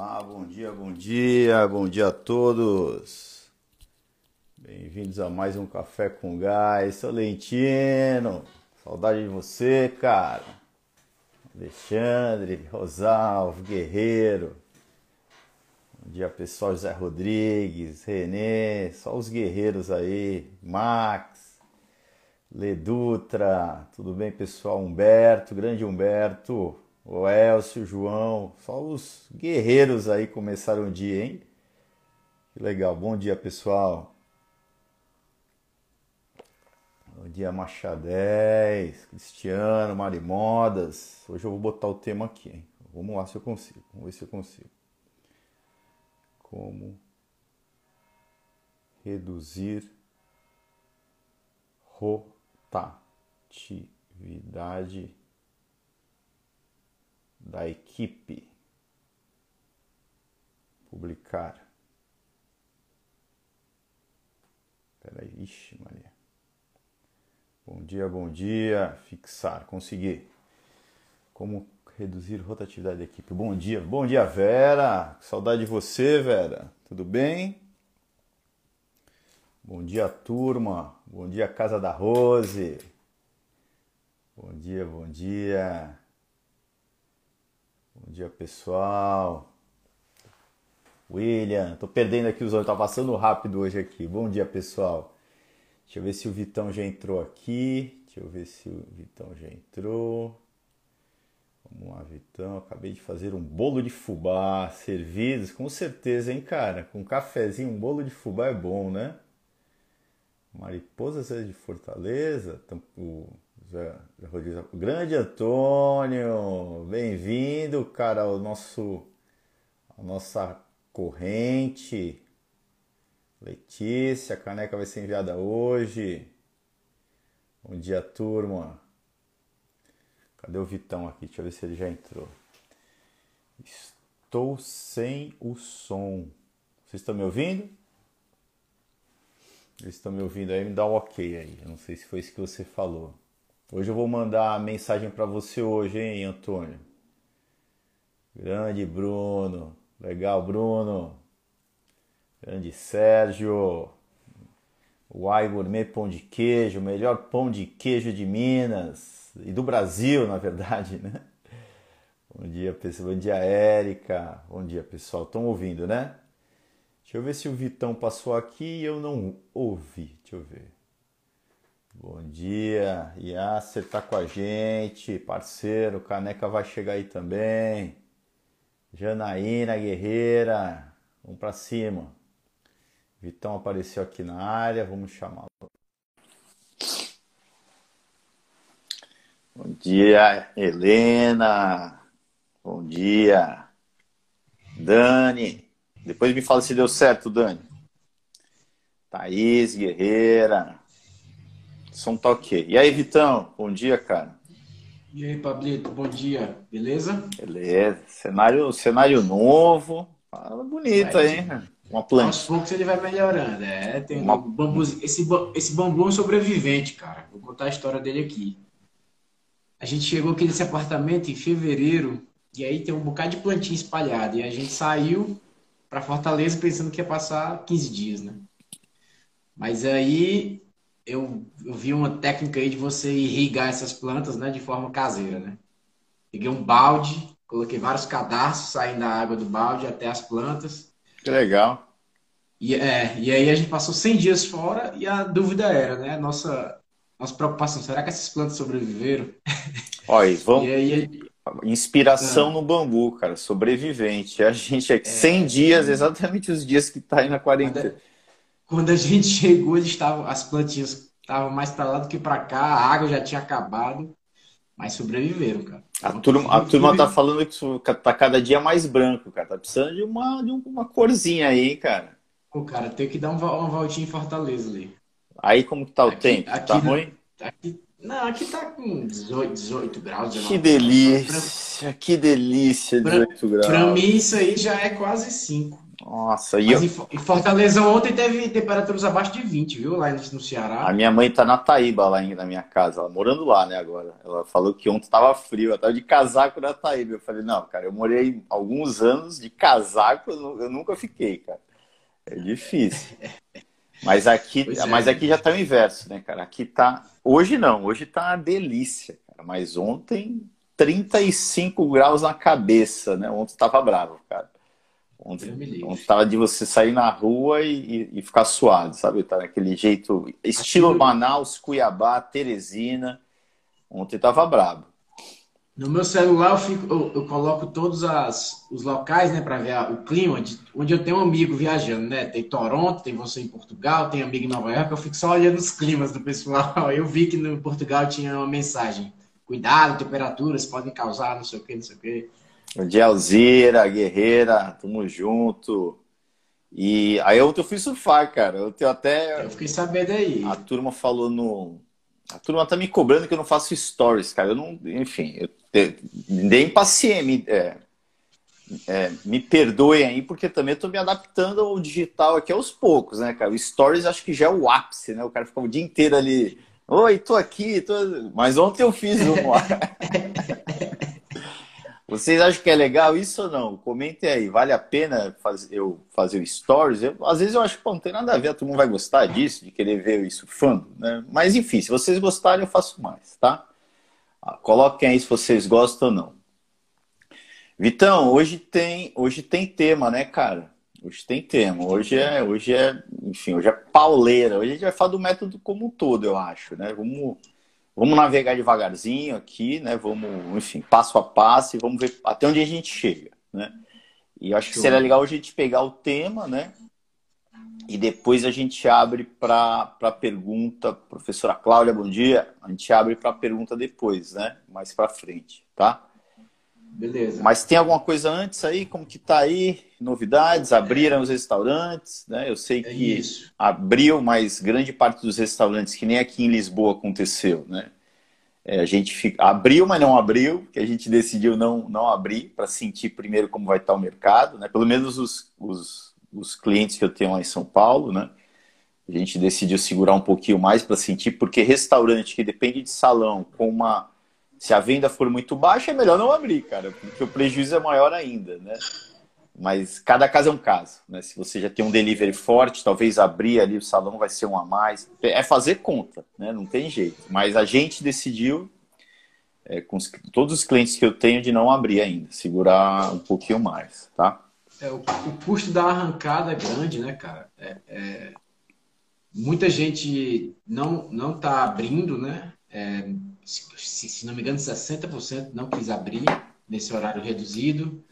Olá, bom dia, bom dia, bom dia a todos. Bem-vindos a mais um Café com Gás. Sou Lentino, saudade de você, cara. Alexandre, Rosalvo, Guerreiro. Bom dia, pessoal. José Rodrigues, Renê, só os guerreiros aí. Max, Ledutra, tudo bem, pessoal? Humberto, grande Humberto o Elcio, o João, só os guerreiros aí começaram o dia, hein? Que legal. Bom dia, pessoal. Bom dia, Machadez, Cristiano, Marimodas. Hoje eu vou botar o tema aqui, hein? Vamos lá se eu consigo. Vamos ver se eu consigo. Como reduzir rotatividade da equipe. Publicar. Peraí, ixi, Maria. Bom dia, bom dia. Fixar, consegui. Como reduzir rotatividade da equipe. Bom dia, bom dia, Vera. Saudade de você, Vera. Tudo bem? Bom dia, turma. Bom dia, Casa da Rose. Bom dia, bom dia. Bom dia, pessoal. William, tô perdendo aqui os olhos, tá passando rápido hoje aqui. Bom dia, pessoal. Deixa eu ver se o Vitão já entrou aqui. Deixa eu ver se o Vitão já entrou. Vamos lá, Vitão. Acabei de fazer um bolo de fubá servidos, com certeza, hein, cara? Com um cafezinho, um bolo de fubá é bom, né? Mariposas é de Fortaleza. O Grande Antônio, bem-vindo, cara, ao nosso, a nossa corrente. Letícia, a caneca vai ser enviada hoje. Bom dia, turma. Cadê o Vitão aqui? Deixa eu ver se ele já entrou. Estou sem o som. Vocês estão me ouvindo? Eles estão me ouvindo aí, me dá um ok aí. Eu não sei se foi isso que você falou. Hoje eu vou mandar a mensagem para você hoje, hein, Antônio? Grande Bruno. Legal, Bruno. Grande Sérgio. Uai Gourmet Pão de Queijo, melhor pão de queijo de Minas e do Brasil, na verdade, né? Bom dia, pessoal. Bom dia, Érica. Bom dia, pessoal. Estão ouvindo, né? Deixa eu ver se o Vitão passou aqui e eu não ouvi. Deixa eu ver. Bom dia, Yasser tá com a gente, parceiro, Caneca vai chegar aí também. Janaína Guerreira, vamos para cima. Vitão apareceu aqui na área, vamos chamá-lo. Bom dia, Helena. Bom dia, Dani. Depois me fala se deu certo, Dani. Thaís Guerreira som tá ok. E aí, Vitão, bom dia, cara. E aí, Pablito, bom dia, beleza? Beleza. Cenário, cenário novo. Fala bonito vai, hein? Uma planta. Aos poucos ele vai melhorando. É, tem Uma... um bambu, esse, esse bambu é um sobrevivente, cara. Vou contar a história dele aqui. A gente chegou aqui nesse apartamento em fevereiro e aí tem um bocado de plantinha espalhada. E a gente saiu para Fortaleza pensando que ia passar 15 dias, né? Mas aí eu, eu vi uma técnica aí de você irrigar essas plantas, né, de forma caseira, né? Peguei um balde, coloquei vários cadarços saindo da água do balde até as plantas. Que legal. E, é, e aí a gente passou 100 dias fora e a dúvida era, né, nossa, nossa preocupação, será que essas plantas sobreviveram? Olha, vamos... aí, Inspiração ah. no bambu, cara, sobrevivente. A gente é 100 é, dias, exatamente os dias que tá aí na quarentena. Quando a gente chegou, eles estavam, as plantinhas estavam mais para lá do que para cá, a água já tinha acabado, mas sobreviveram, cara. A turma, a turma tá falando que tá cada dia mais branco, cara. Tá precisando de uma, de uma corzinha aí, cara. Pô, cara, tem que dar uma voltinha em Fortaleza ali. Aí como que tá o aqui, tempo? Aqui, tá ruim? Aqui, não, aqui tá com 18, 18 graus. 19, que delícia, pra, que delícia, 18 pra, graus. Pra mim isso aí já é quase 5. Nossa, e eu... em Fortaleza ontem teve temperaturas abaixo de 20, viu? Lá no Ceará. A minha mãe tá na Taíba, lá na minha casa, ela morando lá, né, agora. Ela falou que ontem tava frio, ela tava de casaco na Taíba. Eu falei, não, cara, eu morei alguns anos de casaco, eu nunca fiquei, cara. É difícil. Mas aqui, é. mas aqui já tá o inverso, né, cara? Aqui tá. Hoje não, hoje tá uma delícia, cara. Mas ontem, 35 graus na cabeça, né? Ontem tava bravo, cara. Ontem, ontem tava de você sair na rua e, e, ficar suado, sabe? Tá naquele jeito, estilo Manaus, Cuiabá, Teresina. Ontem tava bravo. No meu celular eu, fico, eu, eu coloco todos as, os locais, né, para ver a, o clima, de, onde eu tenho um amigo viajando, né? Tem Toronto, tem você em Portugal, tem amigo em Nova York, eu fico só olhando os climas do pessoal. Eu vi que no Portugal tinha uma mensagem: cuidado, temperaturas podem causar, não sei o que, não sei o que. De Alzira, Guerreira, tamo junto. E aí ontem eu fui surfar, cara. Eu tenho até. Eu fiquei sabendo aí. A turma falou no. A turma tá me cobrando que eu não faço stories, cara. Eu não. Enfim, eu dei impaciente. É, é, me perdoem aí, porque também eu tô me adaptando ao digital aqui aos poucos, né, cara? O stories acho que já é o ápice, né? O cara fica o dia inteiro ali. Oi, tô aqui, tô... mas ontem eu fiz uma. Vocês acham que é legal isso ou não? Comentem aí. Vale a pena eu fazer o stories? Eu, às vezes eu acho que não tem nada a ver, todo mundo vai gostar disso, de querer ver isso fã, né? Mas enfim, se vocês gostarem, eu faço mais, tá? Ah, coloquem aí se vocês gostam ou não. Vitão, hoje tem, hoje tem tema, né, cara? Hoje tem tema. Hoje é, hoje é, enfim, hoje é pauleira. Hoje a gente vai falar do método como um todo, eu acho, né? Vamos, vamos navegar devagarzinho aqui, né? Vamos, enfim, passo a passo e vamos ver até onde a gente chega, né? E acho que seria legal a gente pegar o tema, né? E depois a gente abre para a pergunta, professora Cláudia, bom dia. A gente abre para a pergunta depois, né? Mais para frente, tá? Beleza. Mas tem alguma coisa antes aí? Como que tá aí? Novidades? Abriram os restaurantes, né? Eu sei é que é abriu, mas grande parte dos restaurantes, que nem aqui em Lisboa aconteceu, né? É, a gente fica... abriu, mas não abriu, que a gente decidiu não, não abrir para sentir primeiro como vai estar o mercado, né? Pelo menos os, os os clientes que eu tenho lá em São Paulo, né? A gente decidiu segurar um pouquinho mais para sentir, porque restaurante que depende de salão, com uma. Se a venda for muito baixa, é melhor não abrir, cara, porque o prejuízo é maior ainda, né? Mas cada caso é um caso, né? Se você já tem um delivery forte, talvez abrir ali o salão vai ser um a mais. É fazer conta, né? Não tem jeito. Mas a gente decidiu, é, com os, todos os clientes que eu tenho, de não abrir ainda, segurar um pouquinho mais, tá? É, o, o, custo da arrancada é grande, né, cara? É, é, muita gente não não está abrindo, né? É, se, se, não me engano, 60% não quis abrir nesse horário reduzido.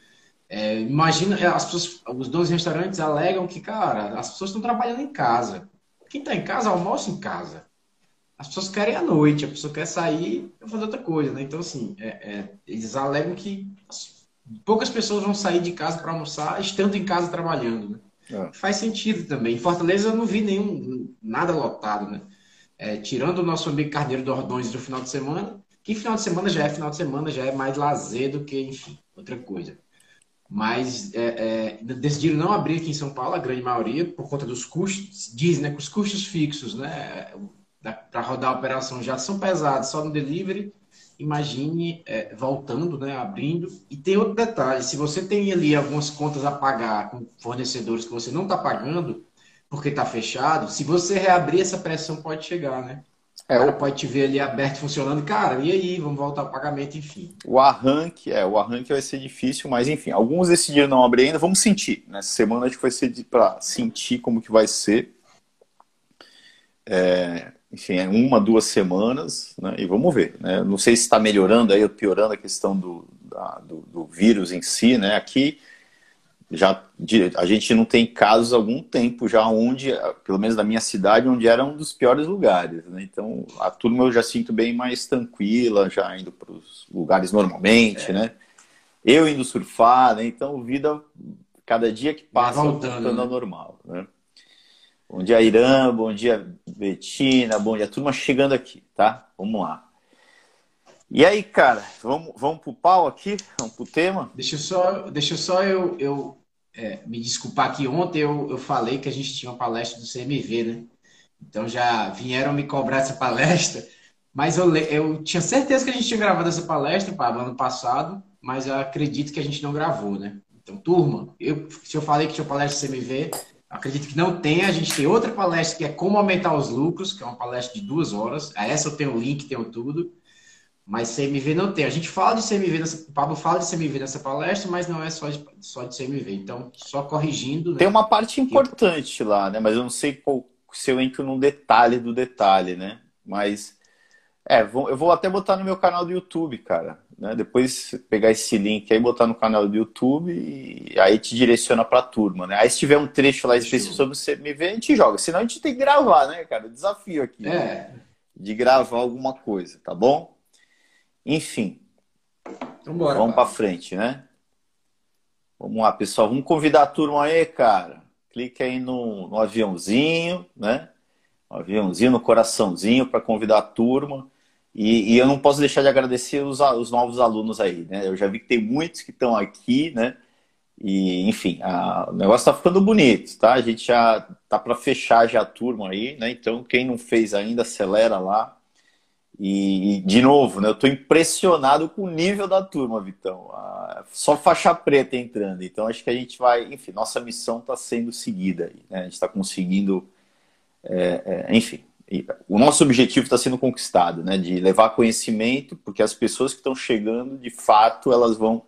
É, imagina, é, as pessoas, os donos de restaurantes alegam que, cara, as pessoas estão trabalhando em casa. Quem está em casa, almoça em casa. As pessoas querem à noite, a pessoa quer sair e fazer outra coisa, né? Então, assim, é, eles alegam que poucas pessoas vão sair de casa para almoçar estando em casa trabalhando. Né? É. Faz sentido também. Em Fortaleza eu não vi nenhum nada lotado, né? É, tirando o nosso amigo Carneiro do Ordões do final de semana, que final de semana já é final de semana, já é mais lazer do que, enfim, outra coisa. Mas é, é, decidiram não abrir aqui em São Paulo, a grande maioria, por conta dos custos, dizem né, que os custos fixos, né, para rodar a operação já são pesados só no delivery imagine é, voltando, né, abrindo. E tem outro detalhe: se você tem ali algumas contas a pagar com fornecedores que você não está pagando, porque está fechado, se você reabrir, essa pressão pode chegar, né? É, o cara pode te ver ali aberto funcionando, cara, e aí, vamos voltar ao pagamento, enfim. O arranque, é, o arranque vai ser difícil, mas enfim, alguns decidiram não abrir ainda, vamos sentir. Nessa semana acho que vai ser para sentir como que vai ser. É, enfim, é uma, duas semanas, né? E vamos ver. Né? Não sei se está melhorando aí ou piorando a questão do, da, do, do, vírus em si, né? Aqui já a gente não tem casos há algum tempo já onde, pelo menos na minha cidade, onde era um dos piores lugares. Né? Então a turma eu já sinto bem mais tranquila, já indo para os lugares normalmente, é. né? Eu indo surfar, né? Então vida cada dia que passa voltando, voltando né? ao normal, né? Bom dia, Irã. Bom dia, Betina. Bom dia, turma chegando aqui, tá? Vamos lá. E aí, cara, vamos, vamos pro pau aqui? Vamos pro tema? Deixa só, deixa só eu, eu é, me desculpar que ontem eu, eu falei que a gente tinha uma palestra do CMV, né? Então já vieram me cobrar essa palestra, mas eu, eu tinha certeza que a gente tinha gravado essa palestra para ano passado, mas eu acredito que a gente não gravou, né? Então, turma, eu, se eu falei que tinha palestra do CMV, acredito que não tem. A gente tem outra palestra que é como aumentar os lucros, que é uma palestra de duas horas. A essa eu tenho o link, tenho tudo. Mas CMV não tem. A gente fala de CMV, nessa, o Pablo fala de CMV nessa palestra, mas não é só de, só de CMV. Então, só corrigindo. Né? Tem uma parte importante lá, né? Mas eu não sei qual, se eu entro num detalhe do detalhe, né? Mas, é, eu vou até botar no meu canal do YouTube, cara. Né? Depois pegar esse link aí, botar no canal do YouTube e aí te direciona pra turma, né? Aí se tiver um trecho lá específico sobre o CMV, a gente joga. Senão a gente tem que gravar, né, cara? Desafio aqui. É. Né? De gravar alguma coisa, tá bom? Enfim. Então vamos para frente, né? Vamos lá, pessoal. Vamos convidar a turma aí, cara. Clique aí no, no aviãozinho, né? No aviãozinho, no coraçãozinho para convidar a turma. E, e, eu não posso deixar de agradecer os, os novos alunos aí, né? Eu já vi que tem muitos que estão aqui, né? E, enfim, a, o negócio está ficando bonito, tá? A gente já tá para fechar já a turma aí, né? Então, quem não fez ainda, acelera lá. E, de novo, né, eu estou impressionado com o nível da turma, Vitão. Ah, só faixa preta entrando. Então, acho que a gente vai. Enfim, nossa missão está sendo seguida. Né? A gente está conseguindo. É, é, enfim, o nosso objetivo está sendo conquistado, né? De levar conhecimento, porque as pessoas que estão chegando, de fato, elas vão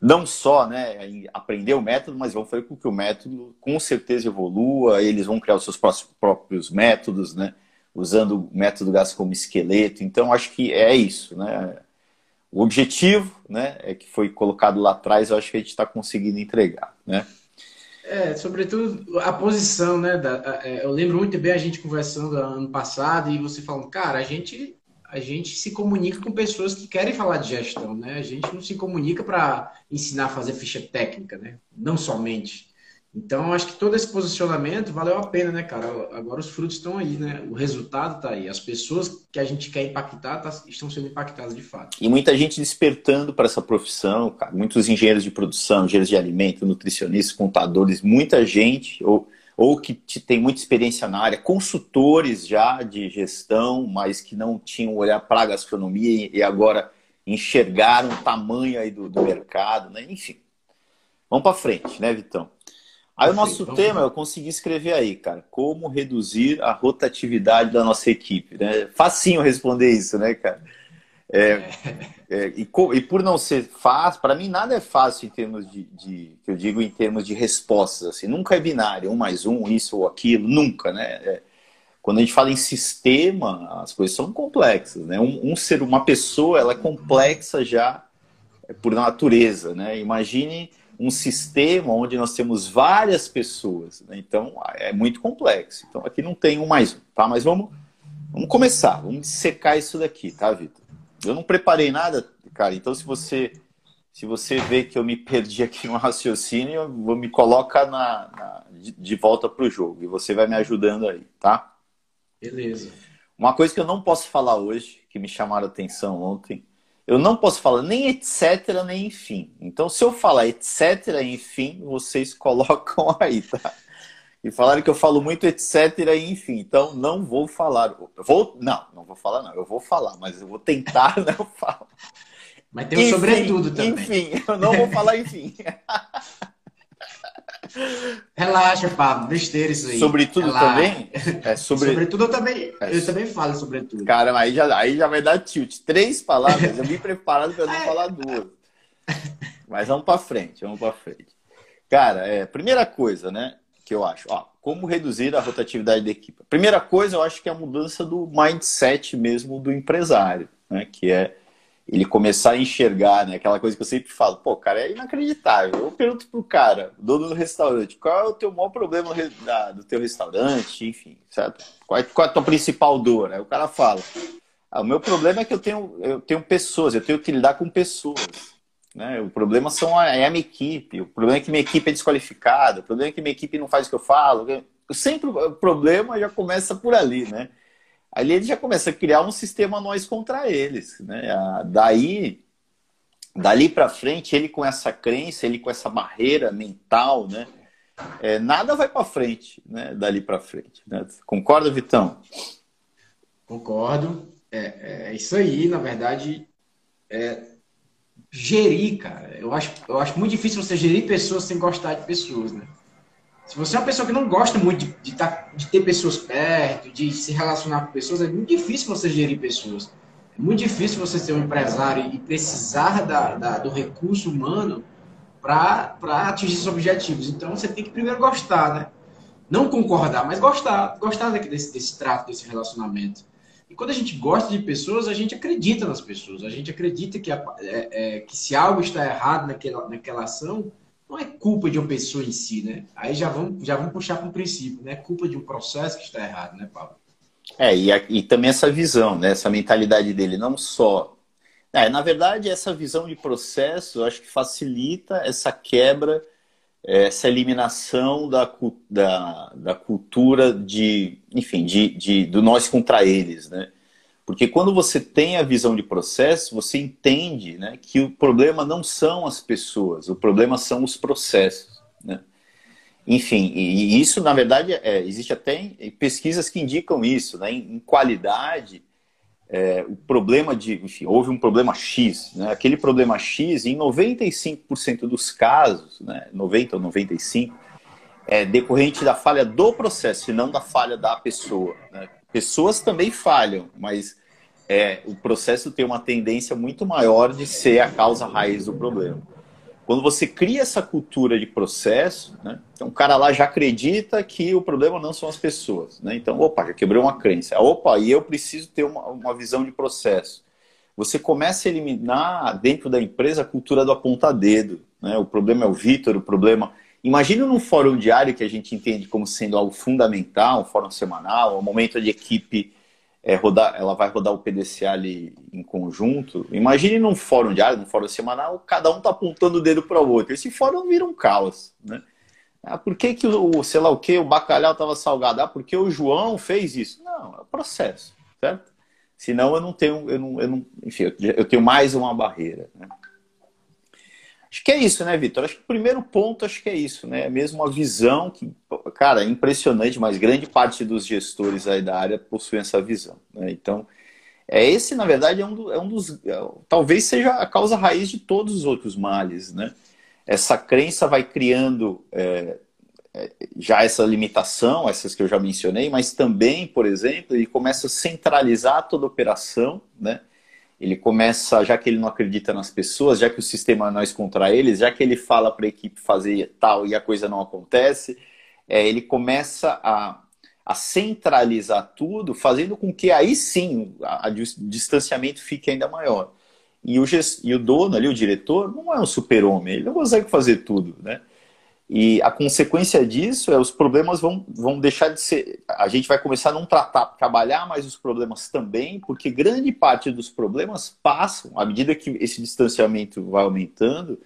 não só né, aprender o método, mas vão fazer com que o método com certeza evolua, eles vão criar os seus próprios métodos, né? Usando o método gasto como esqueleto. Então, acho que é isso, né? O objetivo, né, é que foi colocado lá atrás, eu acho que a gente está conseguindo entregar, né? É, sobretudo a posição, né? Da, é, eu lembro muito bem a gente conversando ano passado e você falando, cara, a gente a gente se comunica com pessoas que querem falar de gestão, né? A gente não se comunica para ensinar a fazer ficha técnica, né? Não somente. Então, acho que todo esse posicionamento valeu a pena, né, cara? Agora os frutos estão aí, né? O resultado está aí. As pessoas que a gente quer impactar tá, estão sendo impactadas de fato. E muita gente despertando para essa profissão, cara. Muitos engenheiros de produção, engenheiros de alimento, nutricionistas, contadores, muita gente, ou, ou que tem muita experiência na área, consultores já de gestão, mas que não tinham olhar para a gastronomia e agora enxergaram o tamanho aí do, do mercado, né? Enfim. Vamos para frente, né, Vitão? Aí o nosso tema, eu consegui escrever aí, cara, como reduzir a rotatividade da nossa equipe, né? Facinho responder isso, né, cara? É, é, e, e, por não ser fácil, para mim nada é fácil em termos de, de, que eu digo em termos de respostas, assim, nunca é binário, um mais um, isso ou aquilo, nunca, né? É, quando a gente fala em sistema, as coisas são complexas, né? Um, um ser, uma pessoa, ela é complexa já por natureza, né? Imagine um sistema onde nós temos várias pessoas. Né? Então, é muito complexo. Então, aqui não tem um mais um, tá? Mas vamos, vamos começar, vamos secar isso daqui, tá, Vitor? Eu não preparei nada, cara. Então, se você se você vê que eu me perdi aqui no raciocínio, vou me coloca na, na de, de volta para o jogo e você vai me ajudando aí, tá? Beleza. Uma coisa que eu não posso falar hoje, que me chamaram a atenção ontem, eu não posso falar nem etc, nem enfim. Então, se eu falar etc, enfim, vocês colocam aí, tá? E falaram que eu falo muito etc enfim. Então, não vou falar. Vou, não, não vou falar, não. Eu vou falar, mas eu vou tentar não falar. Mas tem um enfim, sobretudo também. Enfim, eu não vou falar enfim. Relaxa, Pablo, besteira isso aí. Sobretudo Relaxa. também? É, sobre... Sobretudo eu também, é. eu também falo sobretudo. Cara, aí já, aí já vai dar tilt. Três palavras, eu vim preparado para não falar duas. Mas vamos para frente, vamos para frente. Cara, é, primeira coisa, né, que eu acho, ó, como reduzir a rotatividade da equipe. Primeira coisa, eu acho que é a mudança do mindset mesmo do empresário, né, que é ele começar a enxergar, né? Aquela coisa que eu sempre falo, pô, cara, é inacreditável. Eu pergunto pro cara, dono do restaurante, qual é o teu maior problema do teu restaurante, enfim, certo? Qual é, qual é a tua principal dor? Aí o cara fala, ah, o meu problema é que eu tenho, eu tenho pessoas, eu tenho que lidar com pessoas. Né? O problema são a, é a minha equipe, o problema é que minha equipe é desqualificada, o problema é que minha equipe não faz o que eu falo. Sempre o problema já começa por ali, né? Ali ele já começa a criar um sistema nós contra eles. Né? Daí, dali para frente, ele com essa crença, ele com essa barreira mental, né? É, nada vai para frente, né? Dali para frente. Né? Concorda, Vitão? Concordo. É, é, isso aí, na verdade, é gerir, cara. Eu acho, eu acho muito difícil você gerir pessoas sem gostar de pessoas, né? Se você é uma pessoa que não gosta muito de, de, tá, de ter pessoas perto, de se relacionar com pessoas, é muito difícil você gerir pessoas. É muito difícil você ser um empresário e precisar da, da do recurso humano para atingir seus objetivos. Então você tem que primeiro gostar, né? Não concordar, mas gostar. Gostar desse, desse trato, desse relacionamento. E quando a gente gosta de pessoas, a gente acredita nas pessoas. A gente acredita que, é, é, que se algo está errado naquela, naquela ação, não é culpa de uma pessoa em si, né? Aí já vamos, já vamos puxar para um princípio, né? É culpa de um processo que está errado, né, Paulo? É, e, e também essa visão, né? Essa mentalidade dele, não só. É, na verdade, essa visão de processo, eu acho que facilita essa quebra, essa eliminação da, da, da cultura de, enfim, de, de, do nós contra eles, né? Porque quando você tem a visão de processo, você entende né, que o problema não são as pessoas, o problema são os processos. Né? Enfim, e isso, na verdade, é, existe até pesquisas que indicam isso. Né? Em, qualidade, é, o problema de. Enfim, houve um problema X. Né? Aquele problema X, em 95% dos casos, né, 90% ou 95%, é decorrente da falha do processo e não da falha da pessoa. Né? Pessoas também falham, mas é, o processo tem uma tendência muito maior de ser a causa raiz do problema. Quando você cria essa cultura de processo, né, então o cara lá já acredita que o problema não são as pessoas. Né? Então, opa, já quebrou uma crença. Opa, e eu preciso ter uma, uma visão de processo. Você começa a eliminar dentro da empresa a cultura do aponta-dedo. Né? O problema é o Vitor, o problema Imagina num fórum diário que a gente entende como sendo algo fundamental, um fórum semanal, um momento de equipe é, rodar, ela vai rodar o PDCA ali em conjunto. Imagine num fórum diário, num fórum semanal, cada um está apontando o dedo para o outro. Esse fórum vira um caos, né? Ah, por que, que o, sei lá o que, o bacalhau estava salgado? Ah, porque o João fez isso. Não, é o processo, certo? Senão eu não tenho, eu não, eu não enfim, eu tenho mais uma barreira. Né? Acho que é isso, né, Vitor? Acho que o primeiro ponto, acho que é isso, né? É mesmo uma visão que, cara, é impressionante, mas grande parte dos gestores aí da área possuem essa visão. Né? Então, é esse, na verdade, é um, do, é um dos. É, talvez seja a causa raiz de todos os outros males, né? Essa crença vai criando é, é, já essa limitação, essas que eu já mencionei, mas também, por exemplo, ele começa a centralizar toda a operação, né? Ele começa, já que ele não acredita nas pessoas, já que o sistema é nós contra eles, já que ele fala para a equipe fazer tal e a coisa não acontece, é, ele começa a, a, centralizar tudo, fazendo com que aí sim o distanciamento fique ainda maior. E o, e o dono ali, o diretor, não é um super-homem, ele não consegue fazer tudo, né? E a consequência disso é os problemas vão, vão deixar de ser. A gente vai começar a não tratar, trabalhar mais os problemas também, porque grande parte dos problemas passam, à medida que esse distanciamento vai aumentando,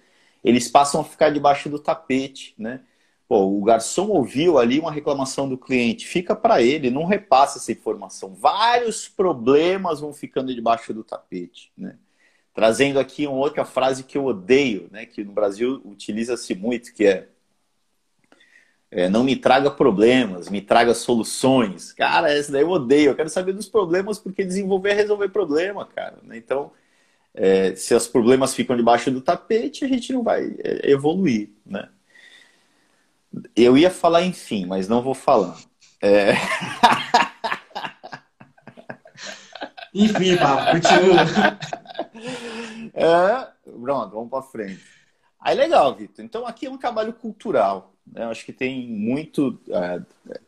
eles passam a ficar debaixo do tapete, né? Pô, o garçom ouviu ali uma reclamação do cliente, fica para ele, não repassa essa informação. Vários problemas vão ficando debaixo do tapete, né? Trazendo aqui uma outra frase que eu odeio, né? Que no Brasil utiliza-se muito, que é é, não me traga problemas, me traga soluções. Cara, essa daí eu odeio. Eu quero saber dos problemas porque desenvolver é resolver problema, cara. Né? Então, é, se os problemas ficam debaixo do tapete, a gente não vai é, evoluir, né? Eu ia falar enfim, mas não vou falar. É... enfim, papo, continua. É, pronto, vamos para frente. Aí legal, Vitor. Então aqui é um trabalho cultural. Né? Acho que tem muito. É,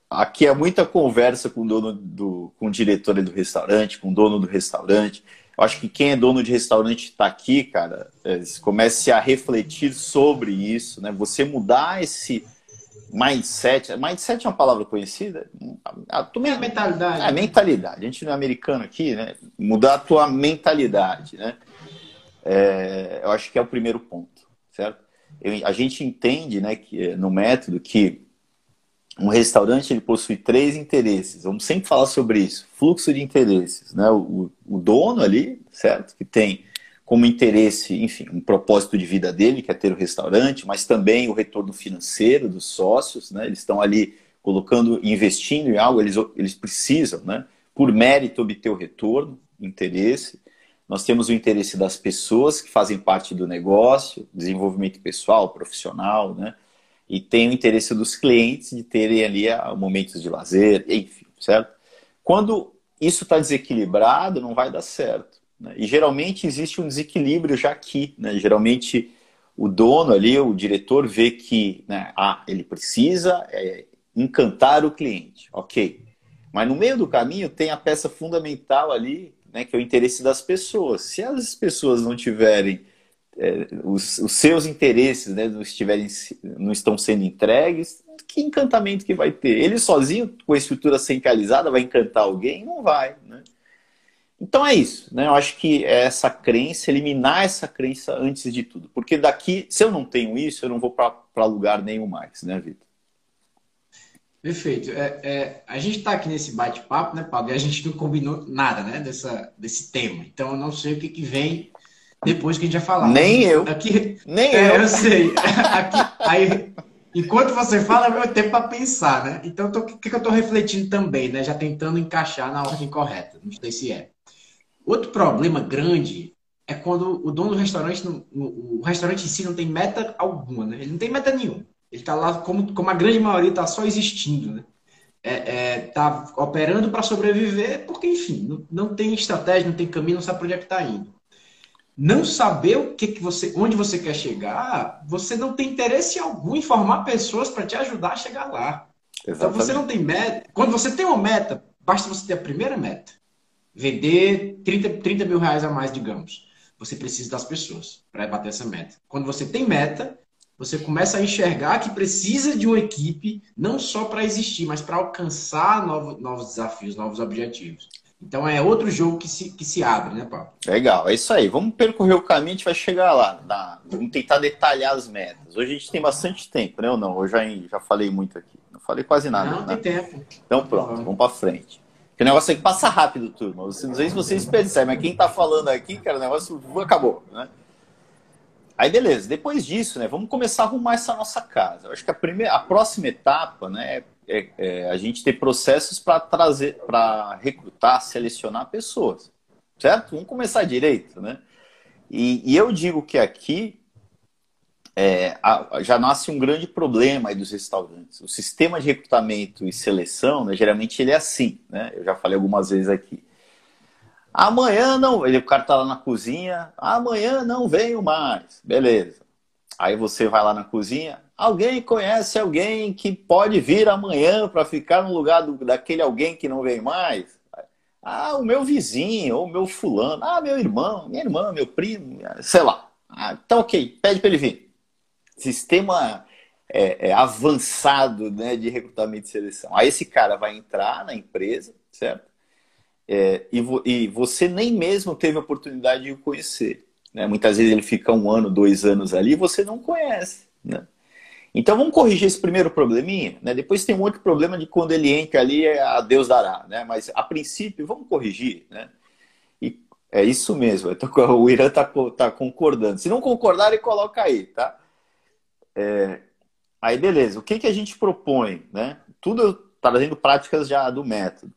aqui é muita conversa com o dono do. com o diretor do restaurante, com o dono do restaurante. Eu acho que quem é dono de restaurante está aqui, cara, é, comece a refletir sobre isso, né? Você mudar esse mindset. Mindset é uma palavra conhecida? A tua é mentalidade. É, mentalidade. A gente não é americano aqui, né? Mudar a tua mentalidade, né? É, eu acho que é o primeiro ponto, certo? Eu, a gente entende né, que, eh, no método que um restaurante ele possui três interesses. Vamos sempre falar sobre isso. Fluxo de interesses. Né? O, o dono ali, certo? Que tem como interesse, enfim, um propósito de vida dele, que é ter o restaurante, mas também o retorno financeiro dos sócios, né? Eles estão ali colocando, investindo em algo, eles, eles precisam, né? Por mérito, obter o retorno, interesse. Nós temos o interesse das pessoas que fazem parte do negócio, desenvolvimento pessoal, profissional, né? E tem o interesse dos clientes de terem ali ah, momentos de lazer, enfim, certo? Quando isso está desequilibrado, não vai dar certo. Né? E geralmente existe um desequilíbrio já aqui. Né? Geralmente o dono ali, o diretor, vê que né, ah, ele precisa é, encantar o cliente. Ok. Mas no meio do caminho tem a peça fundamental ali, né, que é o interesse das pessoas. Se as pessoas não tiverem é, os, os, seus interesses né, não, estiverem, não estão sendo entregues, que encantamento que vai ter? Ele sozinho, com a estrutura centralizada, vai encantar alguém? Não vai. Né? Então é isso, né? Eu acho que é essa crença, eliminar essa crença antes de tudo. Porque daqui, se eu não tenho isso, eu não vou para lugar nenhum mais, né, Vitor? Perfeito. É, é, a gente está aqui nesse bate-papo, né, Paulo? E a gente não combinou nada, né, dessa, desse tema. Então eu não sei o que, que vem depois que a gente vai falar. Nem eu. Aqui, Nem é, eu. Eu sei. Aqui, aí, enquanto você fala, é meu tempo para pensar, né? Então o que, que eu estou refletindo também, né? Já tentando encaixar na ordem correta. Não sei se é. Outro problema grande é quando o dono do restaurante, não, o restaurante em si não tem meta alguma, né? Ele não tem meta nenhuma. Ele está lá, como, como a grande maioria, está só existindo, né? É, é, tá operando para sobreviver, porque, enfim, não, não, tem estratégia, não tem caminho, não sabe para onde é que está indo. Não saber o que, que você, onde você quer chegar, você não tem interesse algum em formar pessoas para te ajudar a chegar lá. Exatamente. Então você não tem meta. Quando você tem uma meta, basta você ter a primeira meta vender 30, 30 mil reais a mais, digamos. Você precisa das pessoas para bater essa meta. Quando você tem meta, você começa a enxergar que precisa de uma equipe não só para existir, mas para alcançar novos, novos desafios, novos objetivos. Então é outro jogo que se, que se abre, né, Paulo? Legal, é isso aí. Vamos percorrer o caminho, a gente vai chegar lá. Na... Vamos tentar detalhar as metas. Hoje a gente tem bastante tempo, né ou não? Eu já, já falei muito aqui. Não falei quase nada. Não, né? tem tempo. Então pronto, vamos para frente. Que o negócio aqui passa rápido, turma. Não sei se vocês percebem, mas quem está falando aqui, cara, o negócio acabou, né? Aí beleza, depois disso, né, vamos começar a arrumar essa nossa casa. Eu acho que a, primeira, a próxima etapa, né, é, é a gente ter processos para trazer, para recrutar, selecionar pessoas, certo? Vamos começar direito, né? E, e eu digo que aqui é, já nasce um grande problema aí dos restaurantes. O sistema de recrutamento e seleção, né, geralmente ele é assim, né? Eu já falei algumas vezes aqui. Amanhã não, ele, o cara tá lá na cozinha, amanhã não venho mais, beleza. Aí você vai lá na cozinha, alguém conhece alguém que pode vir amanhã para ficar no lugar do, daquele alguém que não vem mais? Ah, o meu vizinho, ou o meu fulano, ah, meu irmão, minha irmã, meu primo, sei lá. Ah, tá ok, pede para ele vir sistema é, é, avançado né, de recrutamento e seleção. Aí esse cara vai entrar na empresa, certo? É, e, vo, e, você nem mesmo teve a oportunidade de o conhecer. Né? Muitas vezes ele fica um ano, dois anos ali e você não conhece. Né? Então vamos corrigir esse primeiro probleminha. Né? Depois tem um outro problema de quando ele entra ali, é a Deus dará. Né? Mas a princípio, vamos corrigir. Né? E é isso mesmo. O Irã está tá concordando. Se não concordar, ele coloca aí, tá? É, aí, beleza, o que, que a gente propõe? Né? Tudo trazendo práticas já do método.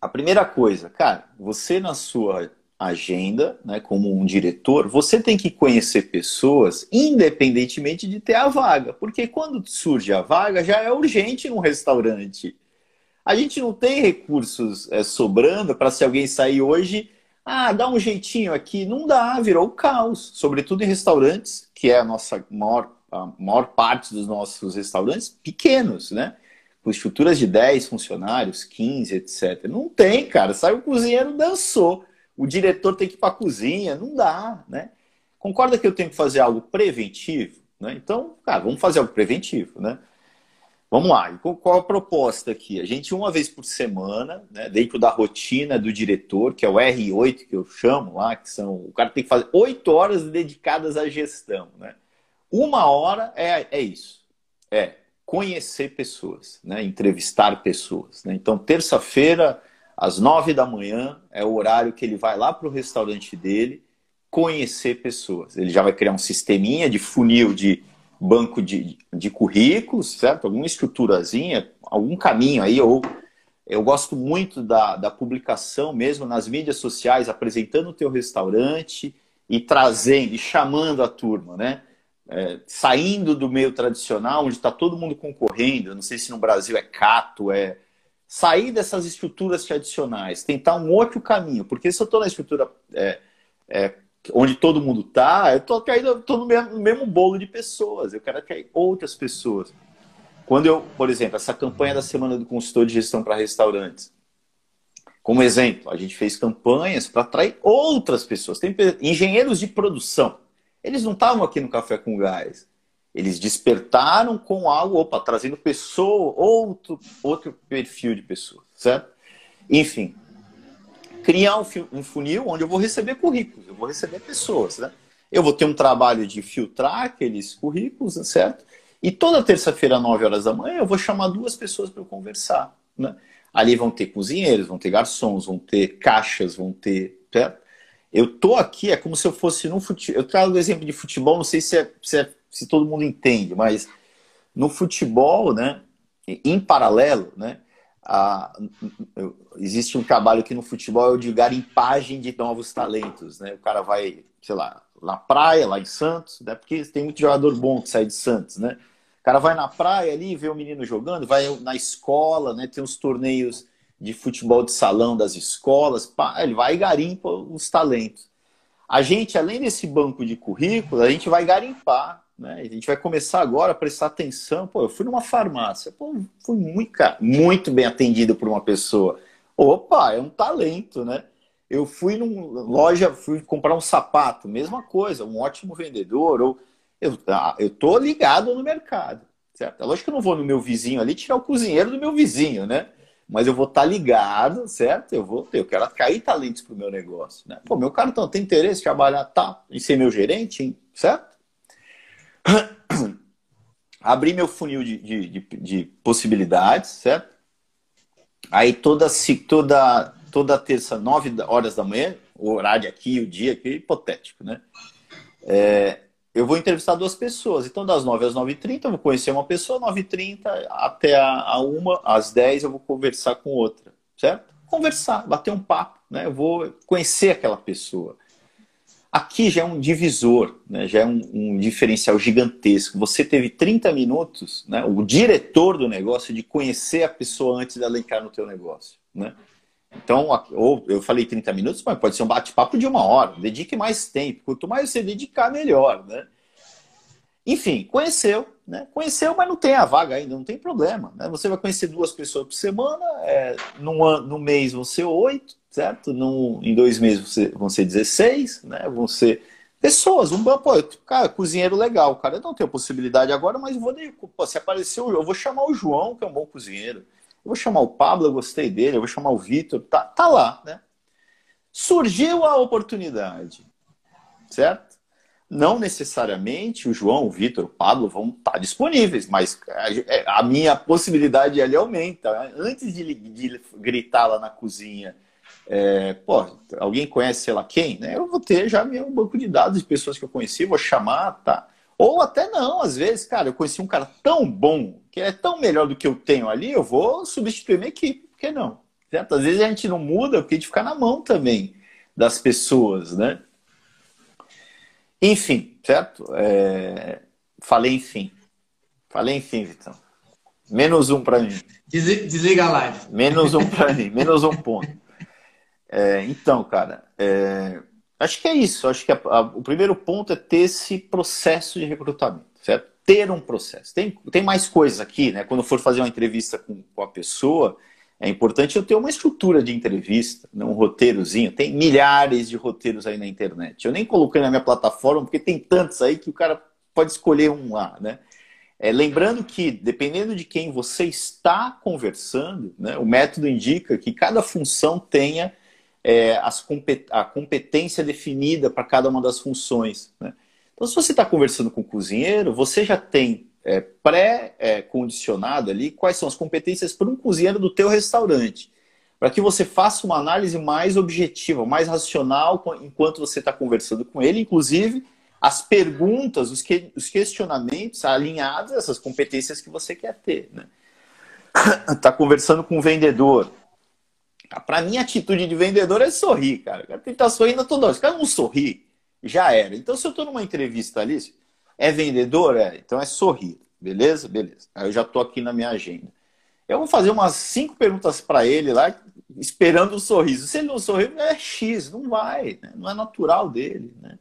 A primeira coisa, cara, você na sua agenda, né, como um diretor, você tem que conhecer pessoas independentemente de ter a vaga. Porque quando surge a vaga, já é urgente num restaurante. A gente não tem recursos é, sobrando para se alguém sair hoje, ah, dá um jeitinho aqui. Não dá, virou caos. Sobretudo em restaurantes, que é a nossa maior a maior parte dos nossos restaurantes pequenos, né? Estruturas de 10 funcionários, 15, etc. Não tem, cara. Sai o cozinheiro, dançou. O diretor tem que ir para a cozinha. Não dá, né? Concorda que eu tenho que fazer algo preventivo? Né? Então, cara, vamos fazer algo preventivo, né? Vamos lá, qual a proposta aqui? A gente, uma vez por semana, né, dentro da rotina do diretor, que é o R8 que eu chamo lá, que são. O cara tem que fazer oito horas dedicadas à gestão, né? Uma hora é, é isso. É conhecer pessoas, né? entrevistar pessoas. Né? Então, terça-feira, às nove da manhã, é o horário que ele vai lá para o restaurante dele, conhecer pessoas. Ele já vai criar um sisteminha de funil de banco de, de currículos, certo? Alguma estruturazinha, algum caminho aí, ou eu gosto muito da, da publicação mesmo nas mídias sociais, apresentando o teu restaurante e trazendo, e chamando a turma, né? É, saindo do meio tradicional, onde está todo mundo concorrendo, não sei se no Brasil é cato, é sair dessas estruturas tradicionais, tentar um outro caminho, porque se eu estou na estrutura é, é, onde todo mundo está, eu estou caindo, tô no mesmo, no mesmo bolo de pessoas, eu quero atrair outras pessoas. Quando eu, por exemplo, essa campanha da Semana do Consultor de Gestão para Restaurantes, como exemplo, a gente fez campanhas para atrair outras pessoas. Tem engenheiros de produção. Eles não estavam aqui no Café com Gás. Eles despertaram com algo, opa, trazendo pessoa, outro, outro perfil de pessoas, certo? Enfim, criar um funil onde eu vou receber currículos, eu vou receber pessoas, né? Eu vou ter um trabalho de filtrar aqueles currículos, certo? E toda terça-feira, às 9 horas da manhã, eu vou chamar duas pessoas para conversar, né? Ali vão ter cozinheiros, vão ter garçons, vão ter caixas, vão ter. Certo? Eu tô aqui, é como se eu fosse no futebol. Eu trago o exemplo de futebol, não sei se, é, se, é, se todo mundo entende, mas no futebol, né, em paralelo, né, a, existe um trabalho aqui no futebol é de garimpagem de novos talentos. Né? O cara vai, sei lá, na praia, lá em Santos, né? porque tem muito jogador bom que sai de Santos, né? O cara vai na praia ali, vê o menino jogando, vai na escola, né? Tem uns torneios de futebol de salão das escolas, pá, ele vai e garimpa os talentos. A gente, além desse banco de currículo, a gente vai garimpar, né? A gente vai começar agora a prestar atenção. Pô, eu fui numa farmácia, pô, fui muito, muito bem atendido por uma pessoa. Opa, é um talento, né? Eu fui numa loja, fui comprar um sapato, mesma coisa, um ótimo vendedor, ou eu, ah, eu tô ligado no mercado, certo? É lógico que eu não vou no meu vizinho ali tirar o cozinheiro do meu vizinho, né? Mas eu vou estar tá ligado, certo? Eu vou, eu quero atrair talentos para o meu negócio, né? Pô, meu cartão tem interesse em trabalhar, tá? Em ser meu gerente, certo? Abrir meu funil de, de, de, de possibilidades, certo? Aí toda, toda toda terça, 9 horas da manhã, o horário aqui, o dia aqui, hipotético, né? É, eu vou entrevistar duas pessoas. Então, das 9 às 9h30, eu vou conhecer uma pessoa, 9h30 até a, a uma, às 10 eu vou conversar com outra, certo? Conversar, bater um papo, né? Eu vou conhecer aquela pessoa. Aqui já é um divisor, né? já é um, um, diferencial gigantesco. Você teve 30 minutos, né? o diretor do negócio, de conhecer a pessoa antes dela entrar no teu negócio. Né? Então, ou eu falei 30 minutos, mas pode ser um bate-papo de uma hora. Dedique mais tempo. Quanto mais você dedicar, melhor, né? Enfim, conheceu, né? Conheceu, mas não tem a vaga ainda, não tem problema. Né? Você vai conhecer duas pessoas por semana, é, ano, no mês vão ser oito, certo? Num, em dois meses vão ser 16, né? Vão ser pessoas, um pô, cara, cozinheiro legal, cara, eu não tenho possibilidade agora, mas vou pô, se apareceu, eu vou chamar o João, que é um bom cozinheiro. Eu vou chamar o Pablo, eu gostei dele, eu vou chamar o Vitor, tá, tá lá, né? Surgiu a oportunidade, certo? Não necessariamente o João, o Vitor, o Pablo vão estar tá disponíveis, mas a minha possibilidade ali aumenta. Antes de, de gritar lá na cozinha, é, pô, alguém conhece sei lá quem, né? Eu vou ter já meu banco de dados de pessoas que eu conheci, vou chamar, tá? Ou até não, às vezes, cara, eu conheci um cara tão bom, que é tão melhor do que eu tenho ali, eu vou substituir minha equipe, por que não? Certo? Às vezes a gente não muda porque a gente fica na mão também das pessoas, né? Enfim, certo? É... Falei enfim. Falei enfim, Vitão. Menos um para mim. Desliga a live. Menos um para mim, menos um ponto. É, então, cara, é, Acho que é isso. Acho que a, a, o primeiro ponto é ter esse processo de recrutamento, certo? Ter um processo. Tem, tem mais coisas aqui, né? Quando for fazer uma entrevista com, com a pessoa, é importante eu ter uma estrutura de entrevista, né? um roteirozinho. Tem milhares de roteiros aí na internet. Eu nem coloquei na minha plataforma, porque tem tantos aí que o cara pode escolher um lá, né? É, lembrando que, dependendo de quem você está conversando, né, o método indica que cada função tenha é, as, a competência definida para cada uma das funções. Né? Então, se você está conversando com o cozinheiro, você já tem é, pré-condicionado ali quais são as competências para um cozinheiro do teu restaurante. para que você faça uma análise mais objetiva, mais racional enquanto você está conversando com ele, inclusive as perguntas, os, que, os questionamentos alinhados a essas competências que você quer ter. Né? Está conversando com um vendedor. Para mim, a atitude de vendedor é sorrir, cara. O tem que estar tá sorrindo toda hora. Se o cara não sorrir, já era. Então, se eu estou numa entrevista ali, é vendedor? É. Então é sorrir. Beleza? Beleza. Aí eu já estou aqui na minha agenda. Eu vou fazer umas cinco perguntas para ele lá, esperando um sorriso. Se ele não sorrir, é X, não vai, né? não é natural dele. Né?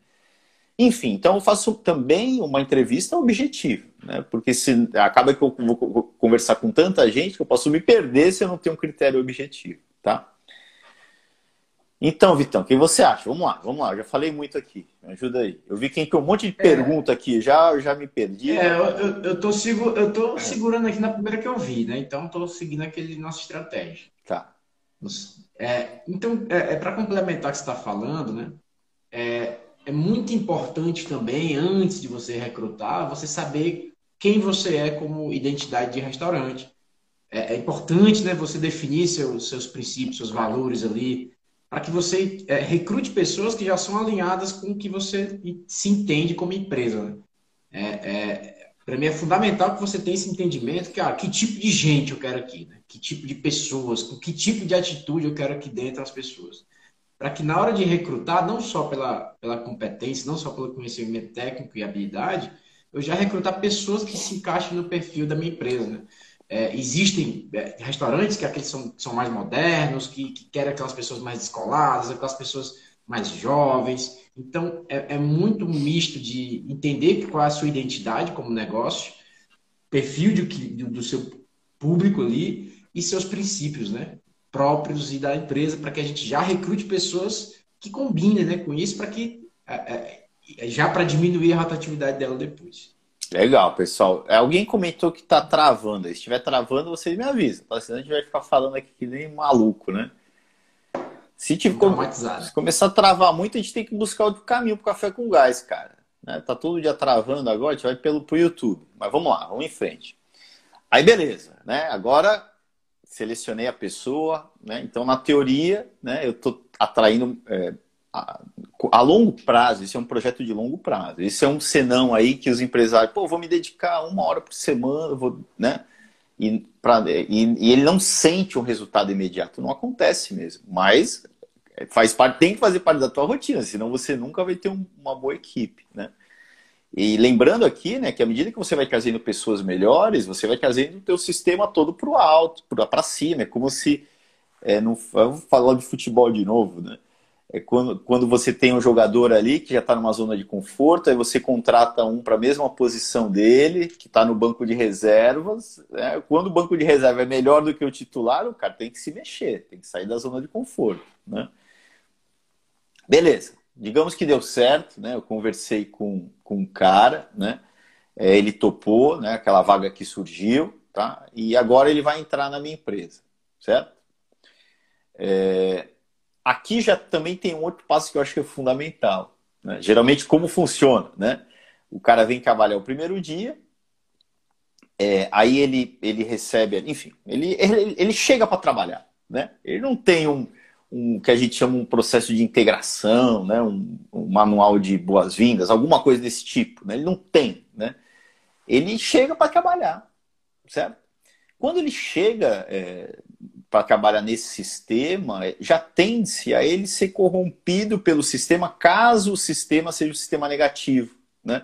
Enfim, então eu faço também uma entrevista objetiva, né? porque se acaba que eu vou conversar com tanta gente que eu posso me perder se eu não tenho um critério objetivo. Tá? Então, Vitão, o que você acha? Vamos lá, vamos lá. Eu já falei muito aqui. Me ajuda aí. Eu vi que tem um monte de é. pergunta aqui, já, já me perdi. É, eu, eu, eu, tô, seguro, eu tô segurando aqui na primeira que eu vi, né? Então, estou seguindo aquele nossa estratégia. Tá. É, então, é, é para complementar o que você está falando, né? É, é muito importante também, antes de você recrutar, você saber quem você é como identidade de restaurante. É, é importante né, você definir seus, seus princípios, seus valores ali, para que você é, recrute pessoas que já são alinhadas com o que você se entende como empresa. Né? É, é para mim é fundamental que você tenha esse entendimento, que ah, que tipo de gente eu quero aqui, né? que tipo de pessoas, com que tipo de atitude eu quero aqui dentro das pessoas. Para que na hora de recrutar, não só pela, pela competência, não só pelo conhecimento técnico e habilidade, eu já recrutar pessoas que se encaixem no perfil da minha empresa. Né? É, existem é, restaurantes que aqueles são, são mais modernos, que, que querem aquelas pessoas mais descoladas, aquelas pessoas mais jovens. Então, é, é muito misto de entender qual é a sua identidade como negócio, perfil de, do, do seu público ali e seus princípios, né? Próprios e da empresa, para que a gente já recrute pessoas que combinem né, com isso, para que é, é, já para diminuir a rotatividade dela depois. Legal, pessoal. É, alguém comentou que está travando. Se estiver travando, vocês me avisam, tá? Senão a gente vai ficar falando aqui que nem maluco, né? Se, tiver, se começar a travar muito, a gente tem que buscar outro caminho para café com gás, cara. Né? Tá todo dia travando agora, a gente vai pelo pro YouTube. Mas vamos lá, vamos em frente. Aí beleza, né? Agora selecionei a pessoa, né? Então na teoria, né? Eu tô atraindo é, a, longo prazo. Isso é um projeto de longo prazo. Isso é um senão aí que os empresários, pô, vou me dedicar uma hora por semana, vou, né? E, pra, e, e, ele não sente um resultado imediato. Não acontece mesmo. Mas faz parte, tem que fazer parte da tua rotina, senão você nunca vai ter um, uma boa equipe, né? E lembrando aqui, né, que à medida que você vai trazendo pessoas melhores, você vai trazendo o teu sistema todo para o alto, para cima. É como se, é, não, vamos falar de futebol de novo, né? É quando, quando você tem um jogador ali que já está numa zona de conforto, aí você contrata um para a mesma posição dele, que está no banco de reservas. Né? Quando o banco de reserva é melhor do que o titular, o cara tem que se mexer, tem que sair da zona de conforto. Né? Beleza, digamos que deu certo, né? Eu conversei com, com um cara, né? É, ele topou, né? Aquela vaga que surgiu, tá? E agora ele vai entrar na minha empresa, certo? É, aqui já também tem um outro passo que eu acho que é fundamental. Né? Geralmente, como funciona, né? O cara vem trabalhar o primeiro dia, é, aí ele, ele recebe, enfim, ele, ele, ele chega para trabalhar, né? Ele não tem um, um que a gente chama um processo de integração, né? um, um manual de boas-vindas, alguma coisa desse tipo. Né? Ele não tem, né? Ele chega para trabalhar, certo? Quando ele chega é, para trabalhar nesse sistema, já tende-se a ele ser corrompido pelo sistema, caso o sistema seja um sistema negativo, né?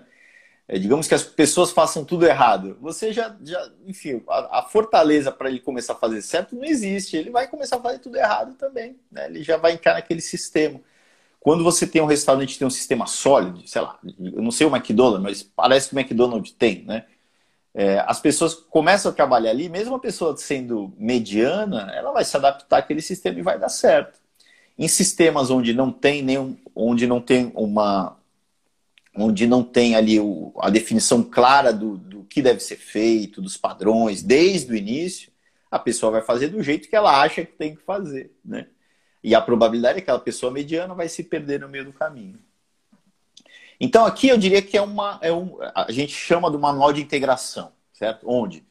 É, digamos que as pessoas façam tudo errado. Você já, já enfim, a, a fortaleza para ele começar a fazer certo não existe. Ele vai começar a fazer tudo errado também. Né? Ele já vai entrar naquele sistema. Quando você tem um restaurante tem um sistema sólido, sei lá, eu não sei o McDonald's, mas parece que o McDonald's tem, né? É, as pessoas começam a trabalhar ali, mesmo a pessoa sendo mediana, ela vai se adaptar àquele sistema e vai dar certo. Em sistemas onde não tem nenhum, onde não tem uma, onde não tem ali o, a definição clara do, do que deve ser feito, dos padrões, desde o início, a pessoa vai fazer do jeito que ela acha que tem que fazer, né? E a probabilidade é que aquela pessoa mediana vai se perder no meio do caminho. Então aqui eu diria que é uma é um, a gente chama do manual de integração, certo? Onde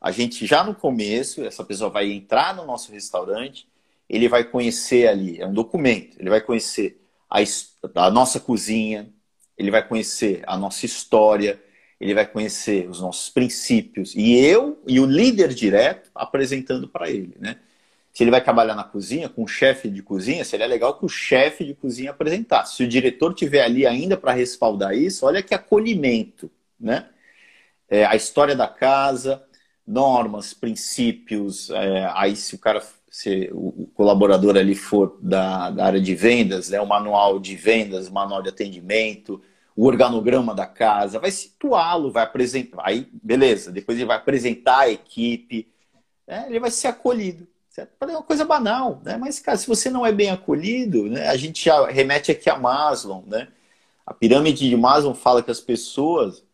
a gente já no começo essa pessoa vai entrar no nosso restaurante ele vai conhecer ali, é um documento, ele vai conhecer a, a nossa cozinha, ele vai conhecer a nossa história, ele vai conhecer os nossos princípios e eu e o líder direto apresentando para ele, né? Se ele vai trabalhar na cozinha com o chefe de cozinha, seria legal que o chefe de cozinha apresentasse. Se o diretor tiver ali ainda para respaldar isso, olha que acolhimento, né? É, a história da casa, normas, princípios. É, aí se o cara, se o colaborador ali for da, da área de vendas, né, o manual de vendas, o manual de atendimento, o organograma da casa, vai situá-lo, vai apresentar, aí beleza, depois ele vai apresentar a equipe, né, ele vai ser acolhido. Certo? É uma coisa banal, né? Mas, cara, se você não é bem acolhido, né, a gente já remete aqui a Maslow, né? A pirâmide de Maslow fala que as pessoas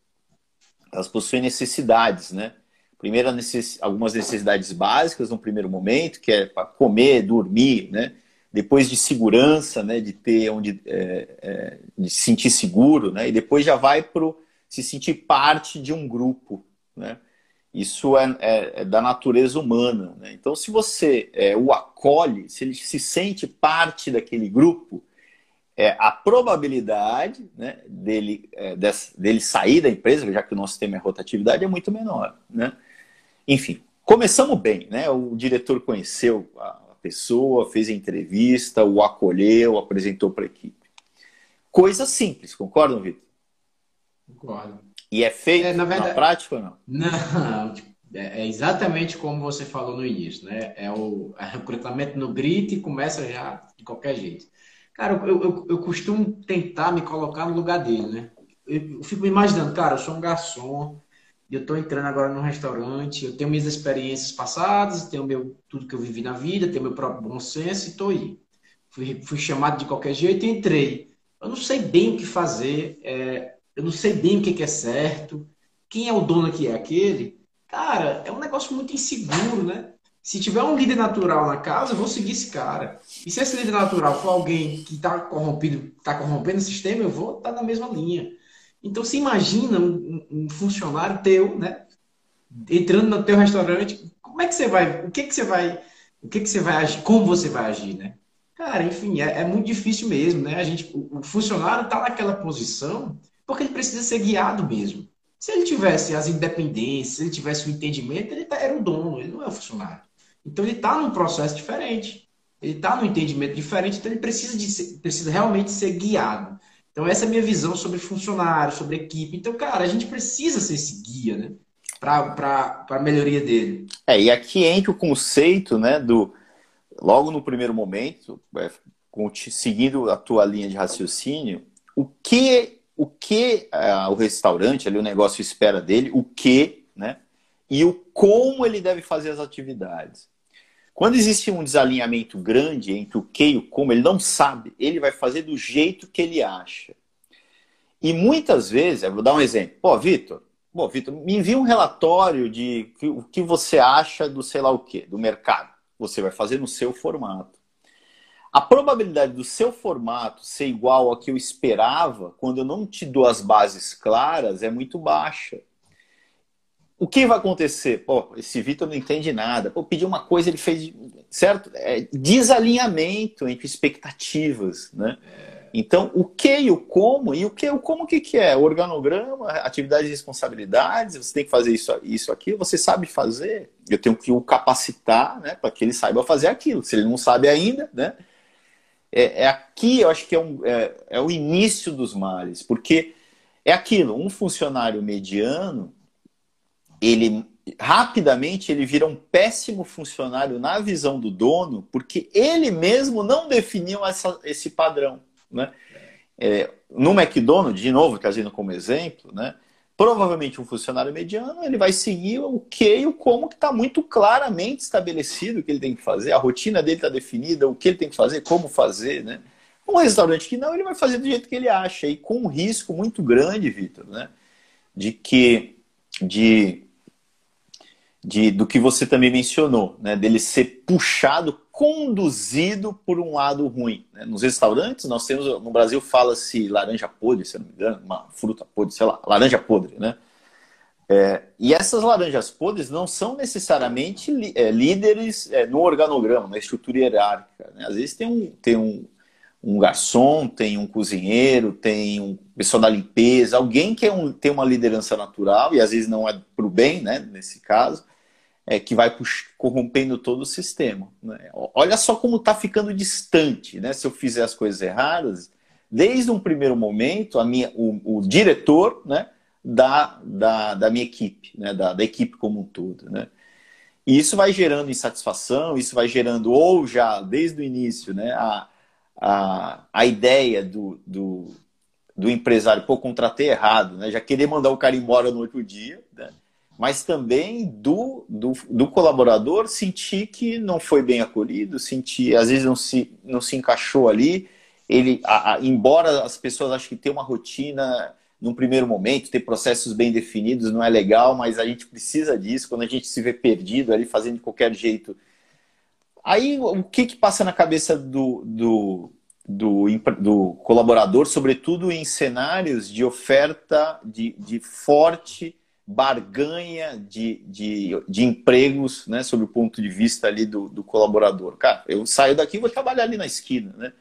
elas possuem necessidades, né? Primeiro, necess... algumas necessidades básicas no primeiro momento, que é comer, dormir, né? depois de segurança, né, de ter onde é, é, de se sentir seguro, né, e depois já vai para se sentir parte de um grupo, né. Isso é, é, é da natureza humana. Né? Então, se você é, o acolhe, se ele se sente parte daquele grupo, é, a probabilidade né, dele, é, dele sair da empresa, já que o nosso tema é rotatividade, é muito menor. Né? Enfim, começamos bem. Né? O diretor conheceu a, pessoa, fez a entrevista, o acolheu, apresentou para a equipe. Coisa simples, concordam, Vitor? Concordo. E é feito é, na, verdade, na prática ou não? Não, é, é exatamente como você falou no início, né? É o é recrutamento no grito e começa já de qualquer jeito. Cara, eu, eu, eu costumo tentar me colocar no lugar dele, né? Eu, eu fico me imaginando, cara, eu sou um garçom, eu estou entrando agora no restaurante, eu tenho minhas experiências passadas, tenho meu, tudo que eu vivi na vida, tenho meu próprio bom senso e estou aí. Fui, fui, chamado de qualquer jeito e entrei. Eu não sei bem o que fazer, é, eu não sei bem o que, é certo, quem é o dono que é aquele. Cara, é um negócio muito inseguro, né? Se tiver um líder natural na casa, eu vou seguir esse cara. E se esse líder natural for alguém que está corrompido, está corrompendo o sistema, eu vou estar tá na mesma linha. Então, se imagina um, um, funcionário teu, né? Entrando no teu restaurante, como é que você vai, o que que você vai, o que que você vai agir, como você vai agir, né? Cara, enfim, é, é muito difícil mesmo, né? A gente, o, o funcionário está naquela posição porque ele precisa ser guiado mesmo. Se ele tivesse as independências, se ele tivesse o entendimento, ele tá, era o dono, ele não é o funcionário. Então ele está num processo diferente, ele está num entendimento diferente, então ele precisa, de, precisa realmente ser guiado. Então, essa é a minha visão sobre funcionário, sobre equipe. Então, cara, a gente precisa ser esse guia, né? Para a melhoria dele. É, e aqui entra o conceito, né, do. Logo no primeiro momento, é, seguindo a tua linha de raciocínio, o que o que é, o restaurante, ali, o negócio espera dele, o que, né? E o como ele deve fazer as atividades. Quando existe um desalinhamento grande entre o que e o como, ele não sabe, ele vai fazer do jeito que ele acha. E muitas vezes, eu vou dar um exemplo. Pô, Vitor, Bom, Vitor, me envia um relatório de o que você acha do sei lá o quê, do mercado. Você vai fazer no seu formato. A probabilidade do seu formato ser igual ao que eu esperava, quando eu não te dou as bases claras, é muito baixa o que vai acontecer? Pô, esse Vitor não entende nada. Pô, pediu uma coisa, ele fez. Certo? É desalinhamento entre expectativas, né? Então, o que e o como, e o que o como o que, que é? Organograma, atividades e responsabilidades, você tem que fazer isso, isso aqui, você sabe fazer, eu tenho que o capacitar né, para que ele saiba fazer aquilo. Se ele não sabe ainda, né? É, é aqui, eu acho que é, um, é, é o início dos males, porque é aquilo, um funcionário mediano ele rapidamente ele vira um péssimo funcionário na visão do dono, porque ele mesmo não definiu essa, esse padrão. Né? É, no McDonald's, de novo, trazendo como exemplo, né? Provavelmente um funcionário mediano ele vai seguir o que e o como que está muito claramente estabelecido o que ele tem que fazer, a rotina dele está definida, o que ele tem que fazer, como fazer. Né? Um restaurante que não, ele vai fazer do jeito que ele acha, e com um risco muito grande, Vitor, né? de que de de, do que você também mencionou, né? dele ser puxado, conduzido por um lado ruim. Né? Nos restaurantes, nós temos, no Brasil fala-se laranja podre, se não me engano, uma fruta podre, sei lá, laranja podre, né? É, e essas laranjas podres não são necessariamente é, líderes é, no organograma, na estrutura hierárquica. Né? Às vezes tem um, tem um, um garçom, tem um cozinheiro, tem um pessoal da limpeza, alguém que é um, tem uma liderança natural, e às vezes não é para o bem, né, nesse caso, é, que vai corrompendo todo o sistema. Né? Olha só como está ficando distante, né? Se eu fizer as coisas erradas, desde um primeiro momento, a minha, o, o diretor, né, da, da, da minha equipe, né, da, da equipe como um todo, né? E isso vai gerando insatisfação, isso vai gerando, ou já desde o início, né, a, a, a ideia do, do, do empresário, pô, contratei errado, né, já querer mandar o cara embora no outro dia? Mas também do, do, do, colaborador sentir que não foi bem acolhido, sentir, às vezes não se, não se encaixou ali. Ele, a, a, embora as pessoas achem que ter uma rotina num primeiro momento, ter processos bem definidos não é legal, mas a gente precisa disso quando a gente se vê perdido ali, fazendo de qualquer jeito. Aí o que, que passa na cabeça do, do, do, do colaborador, sobretudo em cenários de oferta de, de forte barganha de, de, de empregos, né, sob o ponto de vista ali do, do colaborador. Cara, eu saio daqui e vou trabalhar ali na esquina, né?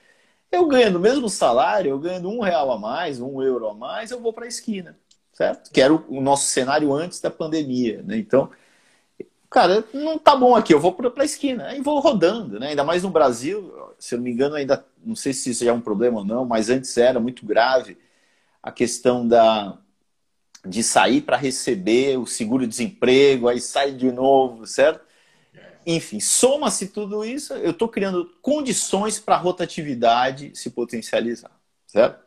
Eu ganho o mesmo salário, eu ganho um real a mais, um euro a mais, eu vou para a esquina, certo? Que era o, nosso cenário antes da pandemia, né? Então, cara, não tá bom aqui, eu vou para a esquina, aí vou rodando, né? Ainda mais no Brasil, se eu não me engano, ainda não sei se isso já é um problema ou não, mas antes era muito grave a questão da de sair para receber o seguro-desemprego, aí sai de novo, certo? Enfim, soma-se tudo isso, eu estou criando condições para a rotatividade se potencializar, certo?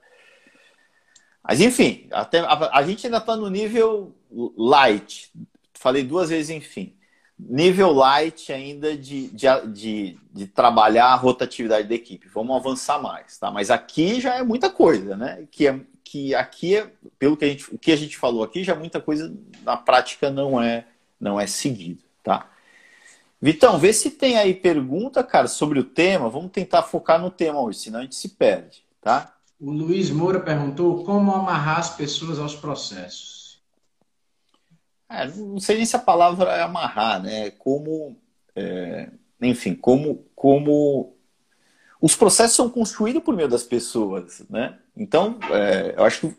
Mas enfim, até, a, a gente ainda está no nível light. Falei duas vezes, enfim. Nível light ainda de, de, de, de trabalhar a rotatividade da equipe. Vamos avançar mais, tá? Mas aqui já é muita coisa, né? Que é, que aqui, é, pelo que a gente, o que a gente falou aqui, já muita coisa na prática não é, não é seguido, tá? Vitão, vê se tem aí pergunta, cara, sobre o tema. Vamos tentar focar no tema hoje, senão a gente se perde, tá? O Luiz Moura perguntou como amarrar as pessoas aos processos. É, não sei nem se a palavra é amarrar, né? Como, é, enfim, como, como os processos são construídos por meio das pessoas, né? Então, é, eu acho que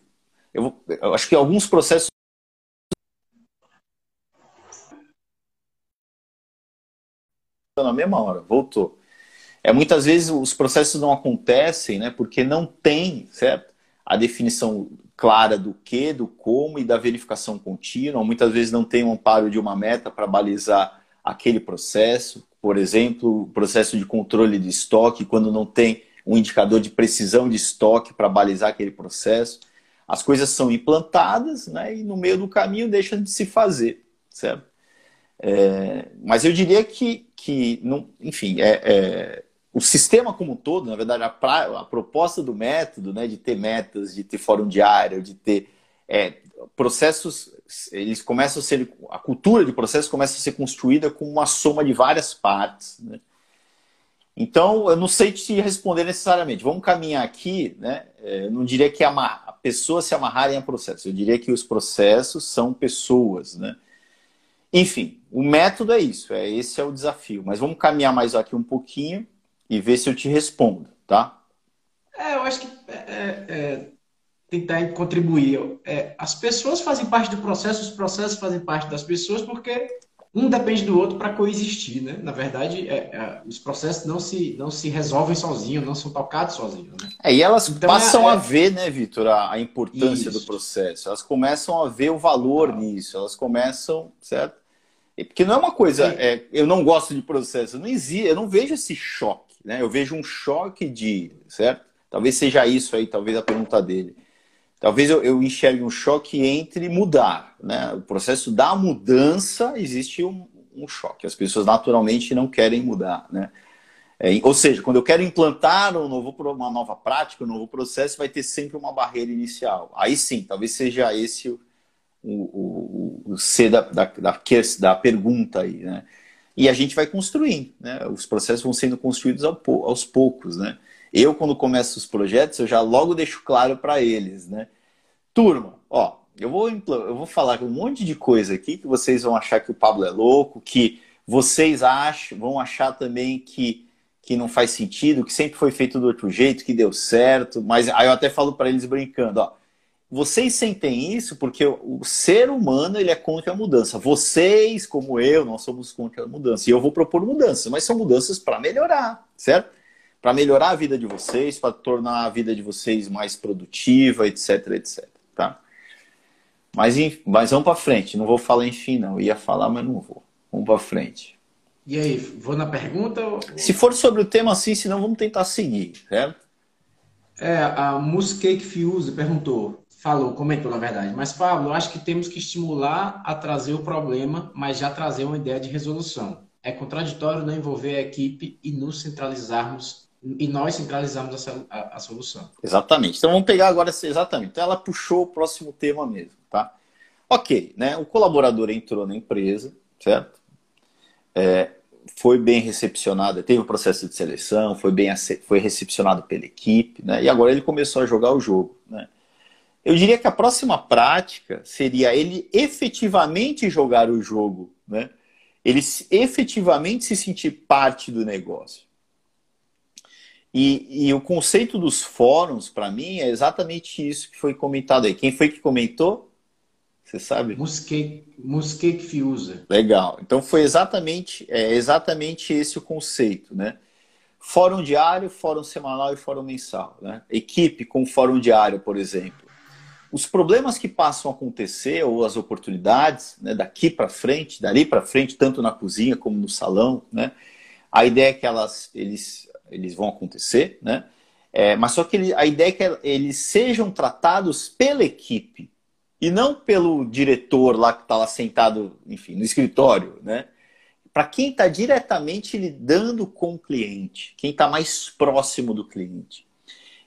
eu, eu, acho que alguns processos na mesma hora, voltou. É muitas vezes os processos não acontecem, né? Porque não tem, certo? A definição clara do que, do como e da verificação contínua. Muitas vezes não tem um amparo de uma meta para balizar aquele processo por exemplo, o processo de controle de estoque, quando não tem um indicador de precisão de estoque para balizar aquele processo. As coisas são implantadas né, e no meio do caminho deixam de se fazer, certo? É, mas eu diria que, que não, enfim, é, é, o sistema como um todo, na verdade, a, pra, a, proposta do método, né, de ter metas, de ter fórum diário, de ter é, processos eles começam a ser a cultura de processo começa a ser construída com uma soma de várias partes né? então eu não sei te responder necessariamente. Vamos caminhar aqui né é, eu não diria que a, a pessoa se amarrarem a processo eu diria que os processos são pessoas né. Enfim o método é isso é esse é o desafio. Mas vamos caminhar mais aqui um pouquinho e ver se eu te respondo tá é eu acho que é, é, é tentar contribuir. É, as pessoas fazem parte do processo, os processos fazem parte das pessoas, porque um depende do outro para coexistir, né? Na verdade, é, é, os processos não se, não se resolvem sozinhos, não são tocados sozinhos, né? É, e elas então, passam a ver, né, Vitor, a, a importância isso. do processo. Elas começam a ver o valor nisso, elas começam, certo? Porque não é uma coisa, eu não gosto de processo, não existe, eu não vejo esse choque, né? Eu vejo um choque de, certo? Talvez seja isso aí, talvez a pergunta dele talvez eu, eu enxergue um choque entre mudar. Né? O processo da mudança existe um, um choque. As pessoas naturalmente não querem mudar. Né? É, ou seja, quando eu quero implantar um novo, uma nova prática, um novo processo, vai ter sempre uma barreira inicial. Aí sim, talvez seja esse o, o, o, o C da, da, da, da pergunta aí. Né? E a gente vai construindo. Né? Os processos vão sendo construídos aos poucos. Né? Eu, quando começo os projetos, eu já logo deixo claro para eles, né? Turma, ó, eu vou, eu vou falar um monte de coisa aqui que vocês vão achar que o Pablo é louco, que vocês acham, vão achar também que, que não faz sentido, que sempre foi feito do outro jeito, que deu certo. Mas aí eu até falo para eles brincando, ó. Vocês sentem isso porque o ser humano ele é contra a mudança. Vocês, como eu, nós somos contra a mudança. E eu vou propor mudanças, mas são mudanças para melhorar, certo? Para melhorar a vida de vocês, para tornar a vida de vocês mais produtiva, etc, etc. Tá? Mas, mas vamos para frente. Não vou falar enfim, não. Eu ia falar, mas não vou. Vamos para frente. E aí, vou na pergunta? Ou... Se for sobre o tema assim, senão vamos tentar seguir, certo? É, a Muscake Fuse perguntou, falou, comentou na verdade, mas Pablo, acho que temos que estimular a trazer o problema, mas já trazer uma ideia de resolução. É contraditório não envolver a equipe e nos centralizarmos e nós centralizarmos a, a, a solução. Exatamente. Então vamos pegar agora exatamente. Então ela puxou o próximo tema mesmo, tá? Ok, né? O colaborador entrou na empresa, certo? É, foi bem recepcionado, teve o um processo de seleção, foi bem foi recepcionado pela equipe, né? E agora ele começou a jogar o jogo, né? Eu diria que a próxima prática seria ele efetivamente jogar o jogo, né? Ele efetivamente se sentir parte do negócio. E, e o conceito dos fóruns, para mim, é exatamente isso que foi comentado aí. Quem foi que comentou? Você sabe? Musquete Fiusa. Legal. Então foi exatamente, é exatamente esse o conceito, né? Fórum diário, fórum semanal e fórum mensal. Né? Equipe com fórum diário, por exemplo. Os problemas que passam a acontecer, ou as oportunidades, né, daqui para frente, dali para frente, tanto na cozinha como no salão, né? A ideia é que elas, eles eles vão acontecer, né? É, mas só que ele, a ideia é que eles sejam tratados pela equipe e não pelo diretor lá que está lá sentado, enfim, no escritório, né? Para quem está diretamente lidando com o cliente, quem está mais próximo do cliente.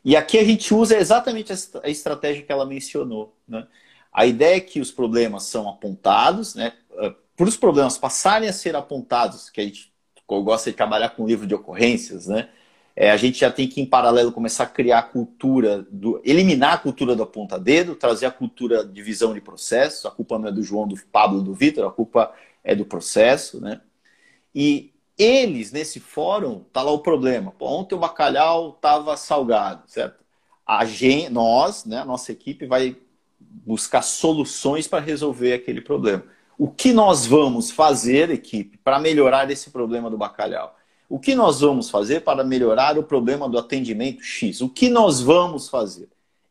E aqui a gente usa exatamente a estratégia que ela mencionou. Né? A ideia é que os problemas são apontados, né? Ah, Para os problemas passarem a ser apontados, que a gente eu gosto de trabalhar com livro de ocorrências, né? É, a gente já tem que, em paralelo, começar a criar a cultura, do, eliminar a cultura do aponta-dedo, trazer a cultura de visão de processo. A culpa não é do João, do Pablo, do Vitor, a culpa é do processo, né? E eles, nesse fórum, tá lá o problema. Pô, ontem o bacalhau estava salgado, certo? A gente, nós, né, a nossa equipe, vai buscar soluções para resolver aquele problema. O que nós vamos fazer, equipe, para melhorar esse problema do bacalhau? O que nós vamos fazer para melhorar o problema do atendimento X? O que nós vamos fazer?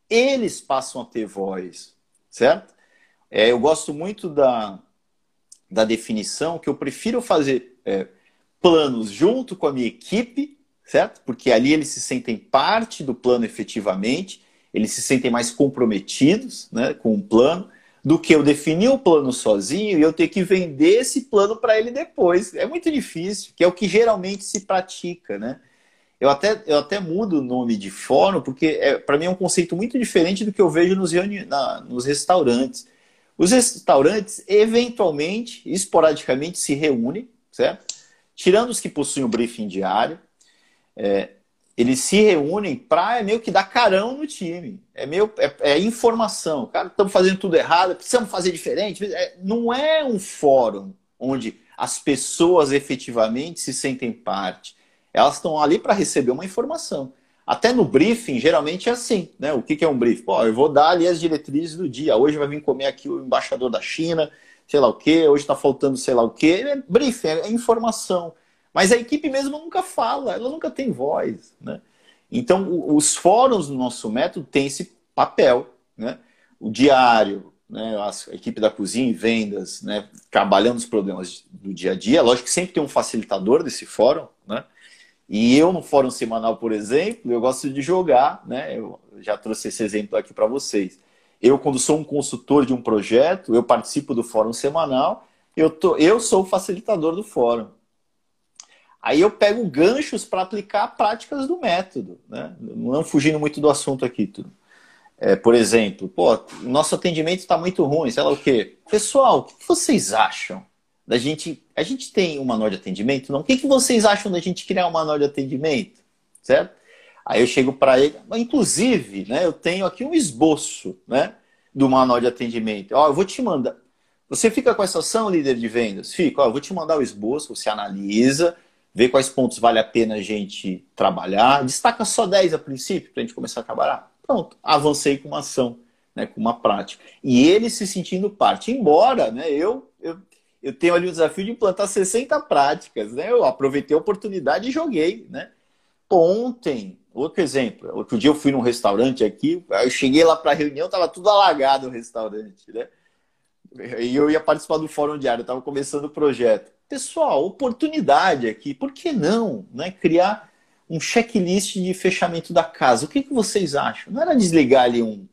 Eles passam a ter voz, certo? É, eu gosto muito da, da definição que eu prefiro fazer é, planos junto com a minha equipe, certo? Porque ali eles se sentem parte do plano efetivamente, eles se sentem mais comprometidos né, com o plano do que eu definir o plano sozinho e eu ter que vender esse plano para ele depois. É muito difícil, que é o que geralmente se pratica, né? Eu até, eu até mudo o nome de fórum, porque é, para mim é um conceito muito diferente do que eu vejo nos, na, nos restaurantes. Os restaurantes, eventualmente, esporadicamente, se reúnem, certo? Tirando os que possuem o briefing diário, é, eles se reúnem para é meio que dar carão no time. É meio é, é informação. Cara, estamos fazendo tudo errado, precisamos fazer diferente. É, não é um fórum onde as pessoas efetivamente se sentem parte. Elas estão ali para receber uma informação. Até no briefing, geralmente é assim, né? O que, que é um briefing? Pô, eu vou dar ali as diretrizes do dia. Hoje vai vir comer aqui o embaixador da China, sei lá o quê. Hoje está faltando sei lá o quê. É briefing, é informação. Mas a equipe mesmo nunca fala, ela nunca tem voz. Né? Então, os fóruns do nosso método têm esse papel. Né? O diário, né? a equipe da cozinha e vendas, né? trabalhando os problemas do dia a dia. Lógico que sempre tem um facilitador desse fórum. Né? E eu, no fórum semanal, por exemplo, eu gosto de jogar. Né? Eu já trouxe esse exemplo aqui para vocês. Eu, quando sou um consultor de um projeto, eu participo do fórum semanal, eu, tô, eu sou o facilitador do fórum. Aí eu pego ganchos para aplicar práticas do método, né? Não fugindo muito do assunto aqui, tudo. É, por exemplo, pô, nosso atendimento está muito ruim, sei lá o quê. Pessoal, o que vocês acham da gente? A gente tem um manual de atendimento? Não? O que, que vocês acham da gente criar um manual de atendimento? Certo? Aí eu chego para ele, inclusive, né, eu tenho aqui um esboço, né? do manual de atendimento. Ó, eu vou te mandar. Você fica com essa ação, líder de vendas? Fica. Ó, eu vou te mandar o esboço, você analisa, vê quais pontos vale a pena a gente trabalhar. Destaca só 10 a princípio para a gente começar a trabalhar. Pronto, avancei com uma ação, né, com uma prática. E ele se sentindo parte. Embora né, eu, eu, eu tenho ali o desafio de implantar 60 práticas. Né? Eu aproveitei a oportunidade e joguei. Né? Ontem, outro exemplo, outro dia eu fui num restaurante aqui, eu cheguei lá para a reunião, estava tudo alagado o restaurante. Né? E eu ia participar do fórum diário, estava começando o projeto. Pessoal, oportunidade aqui, por que não né, criar um checklist de fechamento da casa? O que, que vocês acham? Não era desligar ali um,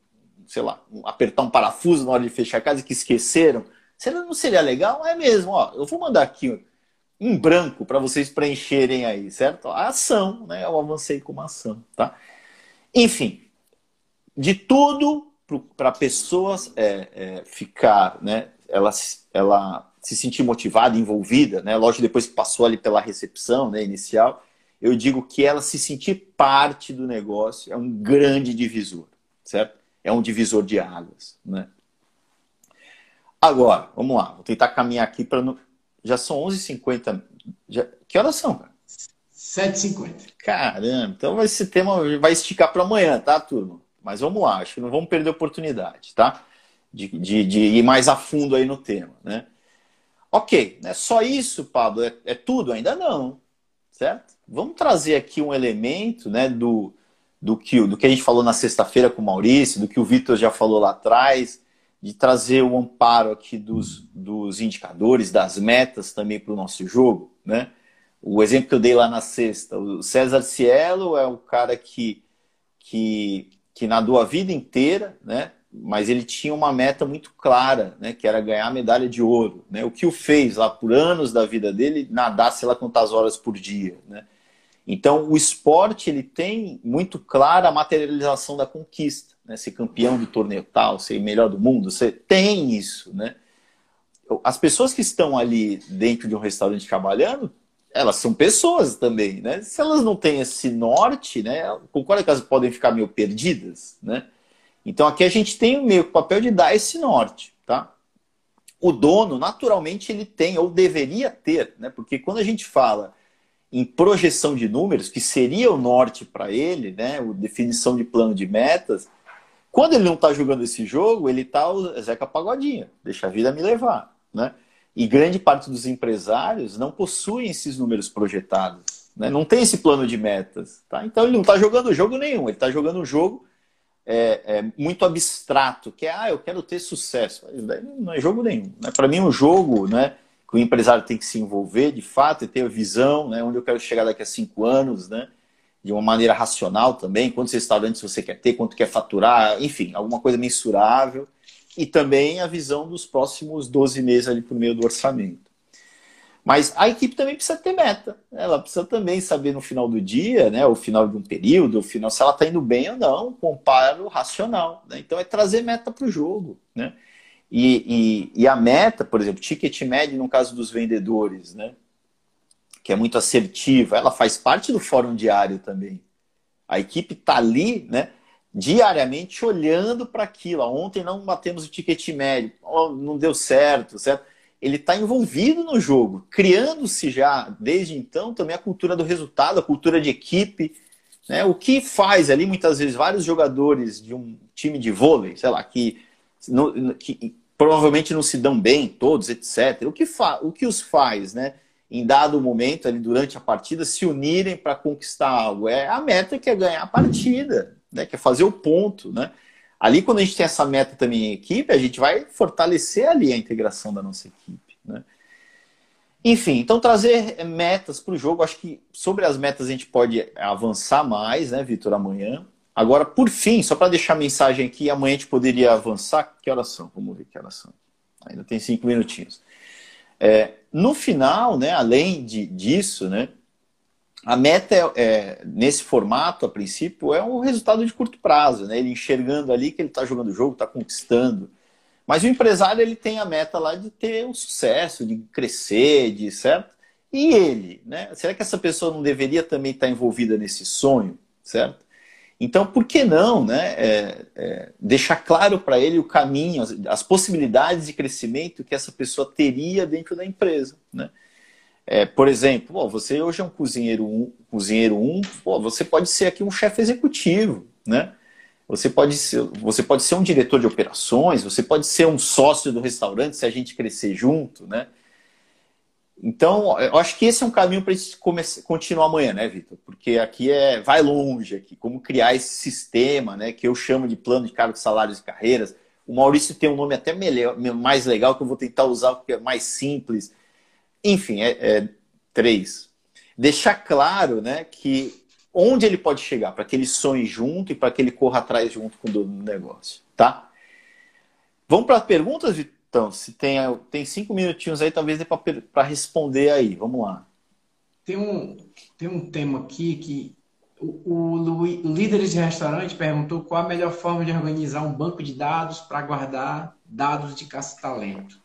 sei lá, um, apertar um parafuso na hora de fechar a casa que esqueceram? Será não seria legal? É mesmo, ó, eu vou mandar aqui em branco para vocês preencherem aí, certo? A ação, né? Eu avancei com uma ação, tá? Enfim, de tudo para pessoas é, é, ficar, né? Ela, ela se sentir motivada, envolvida, né? Lógico, depois que passou ali pela recepção né, inicial, eu digo que ela se sentir parte do negócio é um grande divisor, certo? É um divisor de águas, né? Agora, vamos lá, vou tentar caminhar aqui para. Já são 11h50. Já... Que horas são, cara? 7h50. Caramba, então esse tema vai esticar para amanhã, tá, turma? Mas vamos lá, acho que não vamos perder a oportunidade, tá? De, de, de ir mais a fundo aí no tema, né? Ok, né? só isso, Pablo, é, é, tudo? Ainda não, certo? Vamos trazer aqui um elemento né, do, do, que, do que a gente falou na sexta-feira com o Maurício, do que o Vitor já falou lá atrás, de trazer o amparo aqui dos, dos indicadores, das metas também para o nosso jogo. Né? O exemplo que eu dei lá na sexta, o César Cielo é o cara que, que, que nadou a vida inteira, né? mas ele tinha uma meta muito clara, né, que era ganhar a medalha de ouro. Né? O que o fez lá por anos da vida dele, nadar sei lá quantas horas por dia. Né? Então, o esporte ele tem muito clara a materialização da conquista. Né? Ser campeão do torneio tal, ser melhor do mundo, você tem isso. Né? As pessoas que estão ali dentro de um restaurante trabalhando, elas são pessoas também. Né? Se elas não têm esse norte, né, concorda que elas podem ficar meio perdidas? Né? Então aqui a gente tem meio que o papel de dar esse norte, tá? O dono, naturalmente, ele tem, ou deveria ter, né? Porque quando a gente fala em projeção de números, que seria o norte para ele, né? O definição de plano de metas, quando ele não está jogando esse jogo, ele está o Zeca Pagodinha, deixa a vida me levar, né? E grande parte dos empresários não possuem esses números projetados, né? Não tem esse plano de metas, tá? Então ele não está jogando jogo nenhum, ele está jogando um jogo é, é, muito abstrato, que é, ah, eu quero ter sucesso. Não é jogo nenhum. Né? Para mim, um jogo né, que o empresário tem que se envolver de fato e ter a visão, né, onde eu quero chegar daqui a cinco anos, né, de uma maneira racional também, quantos restaurantes você quer ter, quanto quer faturar, enfim, alguma coisa mensurável. E também a visão dos próximos 12 meses ali por meio do orçamento. Mas a equipe também precisa ter meta. Ela precisa também saber no final do dia, né, o final de um período, o final, se ela está indo bem ou não, comparo racional. Né? Então é trazer meta para o jogo. Né? E, e, e, a meta, por exemplo, ticket médio no caso dos vendedores, né, que é muito assertiva, ela faz parte do fórum diário também. A equipe está ali, né, diariamente olhando para aquilo. Ontem não batemos o ticket médio, oh, não deu certo, certo? ele está envolvido no jogo, criando-se já, desde então, também a cultura do resultado, a cultura de equipe. Né? O que faz ali, muitas vezes, vários jogadores de um time de vôlei, sei lá, que, que provavelmente não se dão bem, todos, etc. O que, fa o que os faz, né? Em dado momento, ali durante a partida, se unirem para conquistar algo? É a meta que é ganhar a partida, né? que é fazer o ponto. Né? Ali, quando a gente tem essa meta também em equipe, a gente vai fortalecer ali a integração da nossa equipe. Né? Enfim, então trazer metas para o jogo. Acho que sobre as metas a gente pode avançar mais, né, Vitor, amanhã. Agora, por fim, só para deixar a mensagem aqui, amanhã a gente poderia avançar. Que horas são? Vamos ver que horas são. Ainda tem cinco minutinhos. É, no final, né, além de, disso, né, a meta é, é, nesse formato, a princípio, é um resultado de curto prazo, né? Ele enxergando ali que ele está jogando o jogo, está conquistando. Mas o empresário ele tem a meta lá de ter um sucesso, de crescer, de certo? E ele, né? Será que essa pessoa não deveria também estar tá envolvida nesse sonho, certo? Então, por que não né, é, é, deixar claro para ele o caminho, as, as, possibilidades de crescimento que essa pessoa teria dentro da empresa? Né? É, por exemplo, pô, você hoje é um cozinheiro um, cozinheiro um pô, você pode ser aqui um chefe executivo, né? Você pode, ser, você pode ser um diretor de operações, você pode ser um sócio do restaurante se a gente crescer junto, né? Então, eu acho que esse é um caminho para continuar amanhã, né, Vitor? Porque aqui é vai longe aqui, como criar esse sistema, né, que eu chamo de plano de cargos, salários e carreiras. O Maurício tem um nome até melhor, mais legal que eu vou tentar usar porque é mais simples. Enfim, é, é três. Deixar claro, né, que onde ele pode chegar para que ele sonhe junto e para que ele corra atrás junto com o dono do negócio, tá? Vamos para as perguntas, Vitor? Então, se tem, tem cinco minutinhos aí, talvez dê para responder aí. Vamos lá. Tem um, tem um tema aqui que o, o, o líder de restaurante perguntou qual a melhor forma de organizar um banco de dados para guardar dados de caça-talento.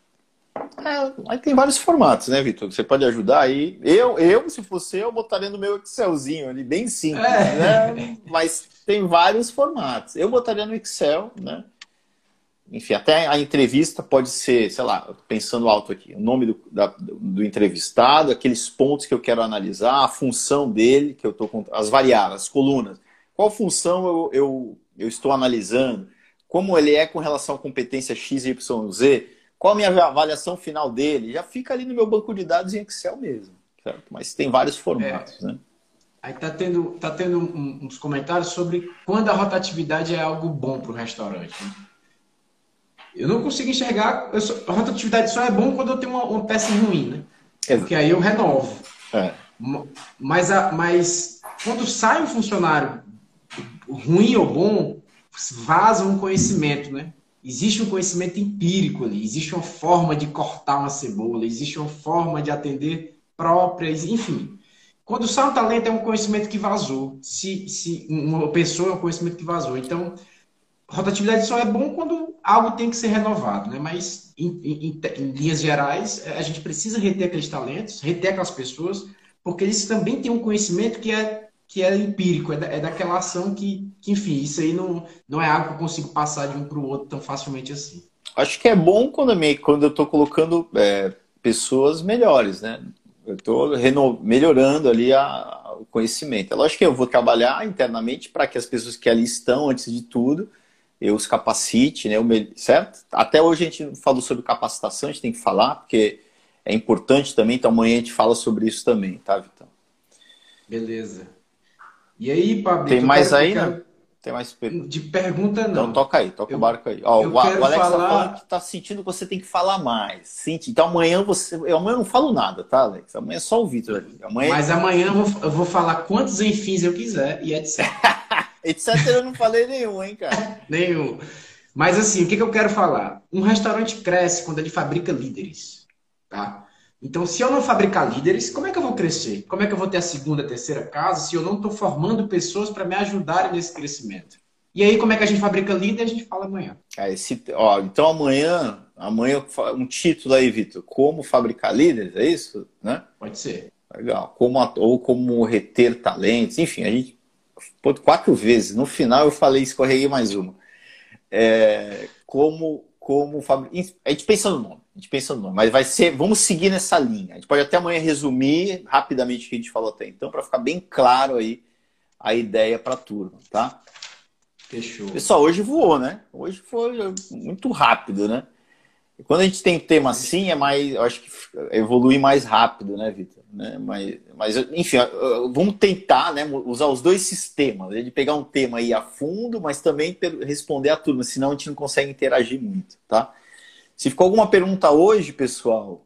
É, aí tem vários formatos, né, Vitor? Você pode ajudar aí. Eu, eu, se fosse eu, botaria no meu Excelzinho ali, bem simples, é. né? Mas tem vários formatos. Eu botaria no Excel, né? Enfim, até a entrevista pode ser, sei lá, pensando alto aqui, o nome do, da, do entrevistado, aqueles pontos que eu quero analisar, a função dele, que eu estou as variáveis, as colunas. Qual função eu, eu, eu estou analisando? Como ele é com relação à competência X, Y, Z? Qual a minha avaliação final dele? Já fica ali no meu banco de dados em Excel mesmo, certo? Mas tem vários formatos, é. né? Aí tá tendo, tá tendo uns comentários sobre quando a rotatividade é algo bom para o restaurante. Né? Eu não consigo enxergar. Só, a rotatividade só é bom quando eu tenho uma, uma peça ruim, né? É. Porque aí eu renovo. É. Mas, a, mas quando sai um funcionário ruim ou bom, vaza um conhecimento, né? Existe um conhecimento empírico ali, existe uma forma de cortar uma cebola, existe uma forma de atender próprias, enfim. Quando sai um talento é um conhecimento que vazou. Se, se uma pessoa é um conhecimento que vazou. Então, rotatividade só é bom quando algo tem que ser renovado, né? Mas em, linhas gerais, a gente precisa reter aqueles talentos, reter aquelas pessoas, porque eles também têm um conhecimento que é que é empírico, é, da, é daquela ação que, que, enfim, isso aí não, não é algo que eu consigo passar de um para o outro tão facilmente assim. Acho que é bom quando, quando eu estou colocando é, pessoas melhores, né? Eu estou melhorando ali a, o conhecimento. É lógico que eu vou trabalhar internamente para que as pessoas que ali estão, antes de tudo, eu os capacite, né? certo? Até hoje a gente falou sobre capacitação, a gente tem que falar, porque é importante também, então amanhã a gente fala sobre isso também, tá, Vitão? Beleza. E aí, Pablo? Tem mais aí, né? Tem mais perguntas? De pergunta, não. Então toca aí, toca eu, o barco aí. Ó, o, Alex tá falar... tá falando que tá sentindo que você tem que falar mais. Sente. Então amanhã você. Eu amanhã não falo nada, tá, Alex? Amanhã é só o Vitor aqui. Amanhã... Mas amanhã eu vou, eu vou falar quantos enfins eu quiser e etc. Etc. eu não falei nenhum, hein, cara? nenhum. Mas assim, o que, que eu quero falar? Um restaurante cresce quando ele fabrica líderes, tá? Então, se eu não fabricar líderes, como é que eu vou crescer? Como é que eu vou ter a segunda, terceira casa se eu não estou formando pessoas para me ajudarem nesse crescimento? E aí, como é que a gente fabrica líderes? A gente fala amanhã. É, esse, ó, então, amanhã, amanhã um título aí, Vitor. Como fabricar líderes, é isso? Né? Pode ser. Legal. Como, ou como reter talentos. Enfim, a gente quatro vezes. No final eu falei, escorreguei mais uma. É, como, como A gente pensa no nome, a gente pensa no nome, mas vai ser. Vamos seguir nessa linha. A gente pode até amanhã resumir rapidamente o que a gente falou até então, para ficar bem claro aí a ideia para a turma, tá? Fechou. Pessoal, hoje voou, né? Hoje foi muito rápido, né? Quando a gente tem tema assim, é mais, eu acho que evolui mais rápido, né, Vitor? Né? Mas, mas, enfim, vamos tentar né, usar os dois sistemas, né? de pegar um tema aí a fundo, mas também responder a turma, senão a gente não consegue interagir muito, tá? Se ficou alguma pergunta hoje, pessoal,